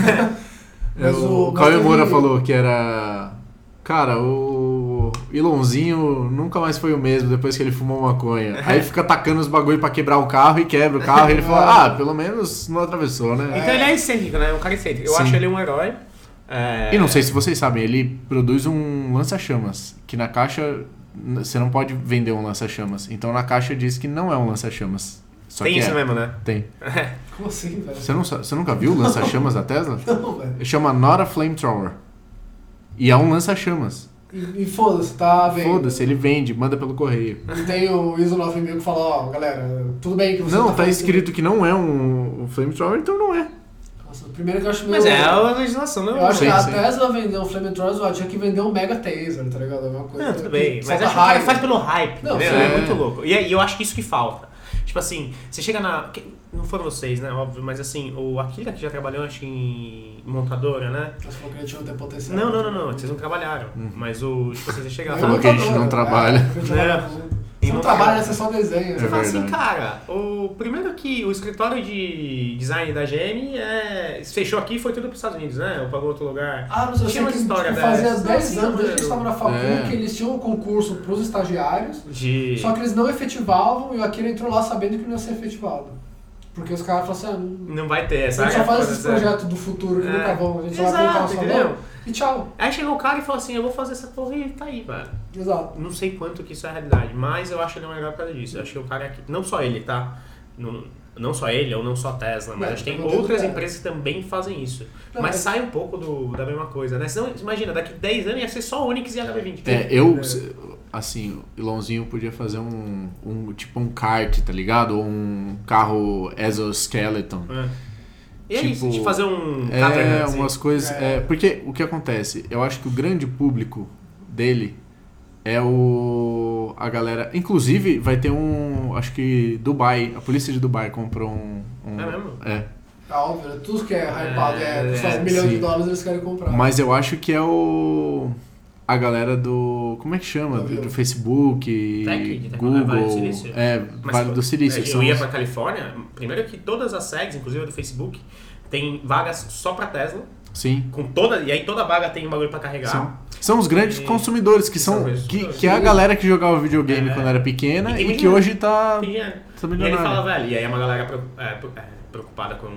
Mas o, o- Cauê Moura falou que era. Cara, o Ilonzinho nunca mais foi o mesmo depois que ele fumou maconha. Aí ele fica atacando os bagulho pra quebrar o carro e quebra o carro. E ele fala, ah, pelo menos não atravessou, né? Então ele é excêntrico, né? Um cara excêntrico. Eu Sim. acho ele um herói. É, E não sei se vocês sabem, ele produz um lança-chamas. Que na caixa você não pode vender um lança-chamas. Então na caixa diz que não é um lança-chamas. Só Tem que isso é. mesmo, né? Tem. Como assim, velho? Você, não, você nunca viu o lança-chamas da Tesla? Não, velho. Chama Not a Flamethrower. E é um lança-chamas. E, e foda-se, tá vendo? Foda-se, ele vende, manda pelo correio. E tem o ISO 9000 que fala, ó, galera, tudo bem que você Não, tá fazendo- escrito que não é um, um Flamethrower, então não é. Nossa, primeiro que eu acho meio... Mas é a legislação, não Eu acho Sim, que a sim. Tesla vendeu um Flamethrower, ó, tinha que vender um Mega Taser, tá ligado? É uma coisa Não, tudo que bem. Mas acho que cara raiva. faz pelo hype, Não, entendeu? sim. É muito louco. E, e eu acho que isso que falta. Tipo assim, você chega na. que- Não foram vocês, né? Óbvio, mas assim, o Akira que já trabalhou, acho, em montadora, né? Mas falou que ele tinha um ter potencial. Não, não, não, não. Vocês não trabalharam. Mas o. Tipo assim, você chega lá Falou que a gente não trabalha. É, a gente trabalha É. junto. E Você não não trabalha, trabalha. você só É fala assim, cara, o primeiro que o escritório de design da GM é, fechou aqui e foi tudo para os Estados Unidos, né? Ou para outro lugar. Ah, não sei, eu Tinha sei uma que história tipo, fazia dessa. 10 Assim, anos desde que estava na faculdade É. que eles tinham um concurso pros estagiários, De. só que eles não efetivavam e o Akira entrou lá sabendo que não ia ser efetivado. Porque os caras falaram assim, ah, não- Não vai ter a essa. gente só faz esses né? projetos do futuro que É. nunca vão, a gente só vai Exato, colocar o entendeu? salão e tchau. Aí chegou o cara e falou assim: eu vou fazer essa porra e tá aí, velho. Exato. Não sei quanto que isso é a realidade, mas eu acho ele um legal por causa disso. Eu acho que o cara aqui, não só ele, tá? Não, não só ele, ou não só Tesla, mas É, acho que tem outras dela. empresas que também fazem isso. Não, mas mas- sai um pouco do, da mesma coisa, né? Senão, imagina, daqui 10 anos ia ser só Onix e HB20. É, eu. Assim, o Ilonzinho podia fazer um, um tipo um kart, tá ligado? Ou um carro exoskeleton. É. E é isso, Tipo, de fazer um É, Caterham, umas coisas. É. é, porque o que acontece? Eu acho que o grande público dele é o. a galera. Inclusive, vai ter um. Acho que Dubai, a polícia de Dubai comprou um. um- É mesmo? É. É óbvio, né? tudo que é hypado é, É, é, milhão de dólares eles querem comprar. Mas eu acho que é o. A galera do. Como é que chama? Do Do, do Facebook, Tech, de tecnologia, Vale do Google. Silício? É, Mas, Vale do Silício. Eu ia pra Califórnia, primeiro que todas as sedes, inclusive a do Facebook, tem vagas só pra Tesla. Sim. Com toda, e aí toda vaga tem um bagulho pra carregar. São, são os grandes E- consumidores, que são são. Que, que é a galera que jogava videogame É. quando era pequena E e, que hoje tá. Dinheiro. tá E ele fala, velho, e aí é uma galera é, é, preocupada com.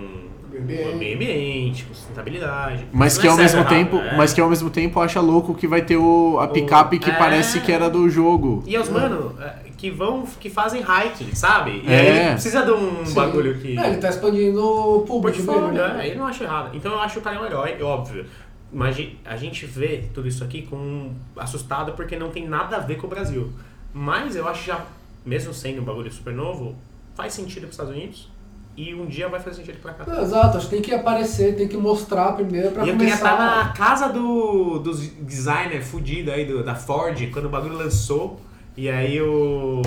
Meio ambiente, com sustentabilidade. Mas que é ao mesmo errado, tempo, é. mas que ao mesmo tempo acha louco que vai ter o, a picape que é. parece que era do jogo. E os mano é, que vão, que fazem hiking, sabe? E É. aí ele precisa de um Sim. bagulho que. É, ele tá expandindo o o público portfólio, dele, né? é, eu não acho errado. Então eu acho o cara um herói, óbvio. Mas a gente vê tudo isso aqui com assustado porque não tem nada a ver com o Brasil. Mas eu acho já, mesmo sendo um bagulho super novo, faz sentido para os Estados Unidos e um dia vai fazer sentido para cá. Exato, acho que tem que aparecer, tem que mostrar primeiro pra E eu queria começar. estar na casa do, dos designer fudido aí do, da Ford, quando o bagulho lançou. E aí o.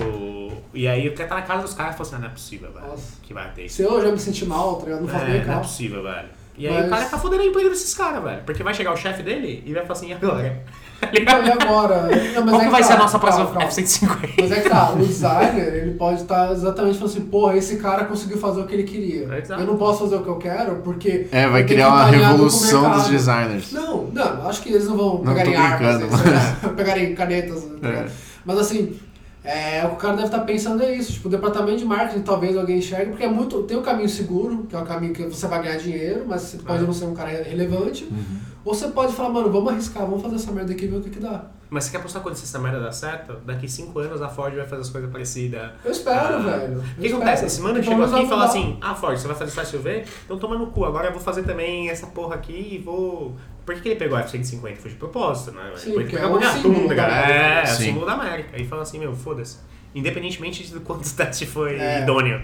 E aí eu queria estar na casa dos caras e falar assim, ah, não é possível, velho. Nossa. Que vai ter isso. Se eu já me senti mal, tá ligado? Não faço É, nem não é possível, velho. E aí Mas- o cara tá fodendo a emprego desses caras, velho. Porque vai chegar o chefe dele e vai falar assim, e agora? Então, e agora? Não, mas Qual é que vai tá, ser a nossa calma, próxima calma. F-150? Mas é que tá, o designer, ele pode estar exatamente falando assim, porra, esse cara conseguiu fazer o que ele queria. Exato. Eu não posso fazer o que eu quero, porque... É, vai criar uma revolução dos designers. Não, não, acho que eles não vão Não, pegar tô em armas, brincando. assim, pegarem canetas. tá É. Mas assim, é, o que o cara deve estar pensando é isso, tipo, o departamento de marketing talvez alguém enxergue, porque é muito, tem o caminho seguro, que é o caminho que você vai ganhar dinheiro, mas você pode É. não ser um cara relevante, Uhum. Ou você pode falar, mano, vamos arriscar, vamos fazer essa merda aqui e ver o que que dá. Mas você quer apostar quando essa merda dar certo? Daqui 5 anos a Ford vai fazer as coisas parecidas. Eu espero, Ah, velho. O que acontece? Esse mano chegou aqui e falou assim: Ah, Ford, você vai fazer só SUV? Então toma no cu, agora eu vou fazer também essa porra aqui e vou. Por que, que ele pegou a F-150? Foi de propósito, né? Sim, Foi porque é pegou o a símbolo da América. É, é o símbolo da América. E falou assim: Meu, foda-se. Independentemente de quantos testes foi É. idôneo.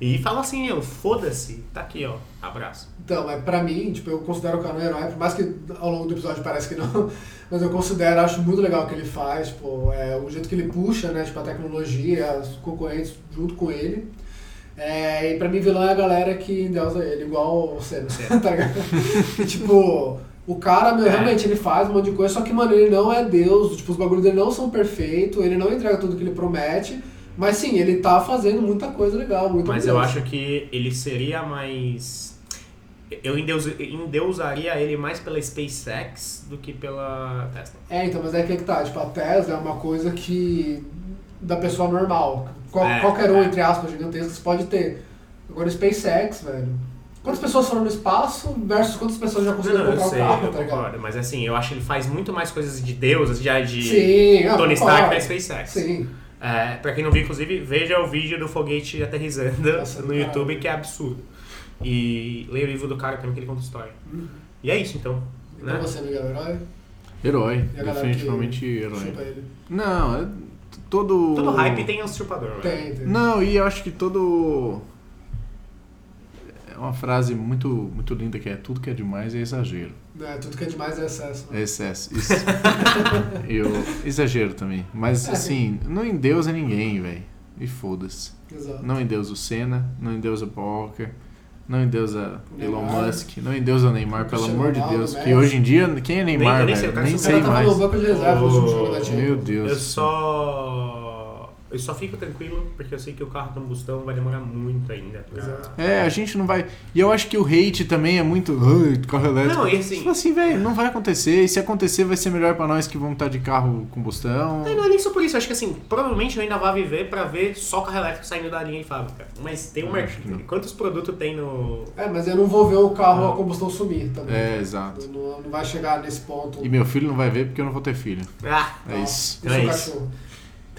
E falou assim: Meu, foda-se, tá aqui, ó. Abraço. Então, mas pra mim, tipo, eu considero o cara um herói, por mais que ao longo do episódio parece que não, mas eu considero, acho muito legal o que ele faz, tipo, é, o jeito que ele puxa, né, tipo, a tecnologia, os concorrentes junto com ele. É, e pra mim, vilão é a galera que endeusa ele, igual você, né? tá ligado? Que, tipo, o cara, meu, É. realmente, ele faz um monte de coisa, só que, mano, ele não é Deus, tipo, os bagulhos dele não são perfeitos, ele não entrega tudo que ele promete, mas sim, ele tá fazendo muita coisa legal, muito Mas eu acho que ele seria mais. Eu endeus- endeusaria ele mais pela SpaceX do que pela Tesla. É, então, mas é que é que tá, tipo, a Tesla é uma coisa que. da pessoa normal. Qual, É, qualquer um, é. entre aspas, gigantesco, você pode ter. Agora, SpaceX, velho. Quantas pessoas foram no espaço versus quantas pessoas já Não, conseguiram não, eu comprar um sei, carro, eu tá concordo. Mas assim, eu acho que ele faz muito mais coisas de Deus, já de Sim, Tony. Stark na SpaceX. Sim. É, pra quem não viu, inclusive, veja o vídeo do foguete aterrissando Nossa, no. YouTube, que é absurdo. E leia o livro do cara também, que ele conta a história. Uhum. E é isso, então. Então Né? você, Miguel, herói? Herói, E a galera definitivamente que herói. chupa ele. Não, é todo. Todo hype tem um usurpador, velho. Tem, tem. Não, e eu acho que todo. É uma frase muito, muito linda que é tudo que é demais é exagero. É, tudo que é demais é excesso. É né? excesso. Isso. eu exagero também. Mas É, assim, não endeusa ninguém, velho. E foda-se. Exato. Não endeusa o Senna, não endeusa o Paul Walker, não endeusa Elon Neymar. Musk, não endeusa o Neymar, pelo Cristiano amor de Ronaldo, Deus. Messi. Que hoje em dia, quem é Neymar, eu nem sei, velho? Nem sei mais. Oh. Meu Deus. Eu só. Eu só fico tranquilo porque eu sei que o carro a combustão vai demorar muito ainda. Pra... Exato. É, a gente não vai. E eu acho que o hate também é muito. Carro elétrico. Não, e assim- Tipo assim, velho, não vai acontecer. E se acontecer, vai ser melhor pra nós que vamos estar de carro combustão. Não, não é nem só por isso, eu acho que assim, provavelmente eu ainda vou viver pra ver só carro elétrico saindo da linha de fábrica. Mas tem um mercado. Quantos produtos tem no. É, mas eu não vou ver o carro Não. a combustão sumir também. É, exato. Não, não vai chegar nesse ponto. E meu filho não vai ver porque eu não vou ter filho. Ah! É isso. Isso É é isso. cachorro.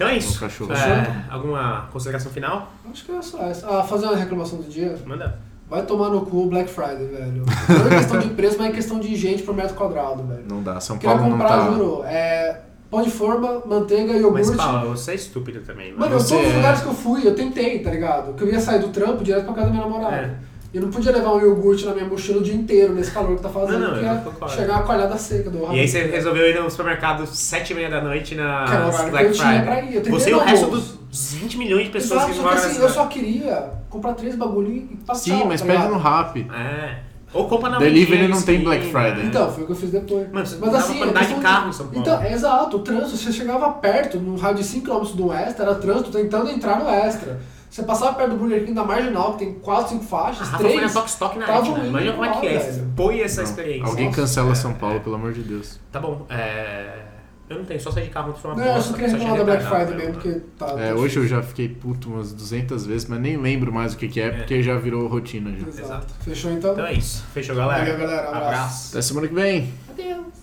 Então é isso. Cachorro. É, alguma consideração final? Acho que é só essa. Ah, fazer uma reclamação do dia. Manda. Vai tomar no cu o Black Friday, velho. Não é questão de preço, mas é questão de gente por metro quadrado, velho. Não dá. São Queria Paulo não comprar, tá. juro, é, pão de forma, manteiga, iogurte. Mas fala, você é estúpido também. Mano, Você eu todos os é- lugares que eu fui, eu tentei, tá ligado? Que eu ia sair do trampo direto pra casa da minha namorada. É. Eu não podia levar um iogurte na minha mochila o dia inteiro, nesse calor que tá fazendo, Não, não, porque eu ia chegar uma coalhada seca do E aí você resolveu ir no supermercado sete e meia da noite na que Black eu tinha Friday. pra ir. Eu tentei Você e o no resto dos 20 milhões de pessoas Exato, que moram assim, eu só queria comprar três bagulhinhos e passar. Sim, mas tá pede no rap. É. Ou compra na Delivery não tem esquina. Black Friday. Então, foi o que eu fiz depois. Mano, mas assim, pra a andar de questão carro em São Paulo. Então, é exato, o trânsito, você chegava perto, num raio de 5km do Extra, era trânsito tentando entrar no Extra. Você passava perto do Burger King da Marginal, que tem 4, 5 A faixas, Rafa foi na 3. Tox na tava Etna. indo Imagina como é que é. Foi essa Não, experiência. Alguém Nossa, cancela é, São é. Paulo, pelo amor de Deus. Tá bom, é... Eu não tenho, só sair de carro foi uma Não, eu só queria reclamar da Black Friday mesmo, né? porque tá. É, hoje eu já fiquei puto umas 200 vezes, mas nem lembro mais o que, que é, porque já virou rotina já. Exato. Exato. Fechou então? Então é isso. Fechou, galera. Valeu, galera. Um abraço. Até semana que vem. Adeus.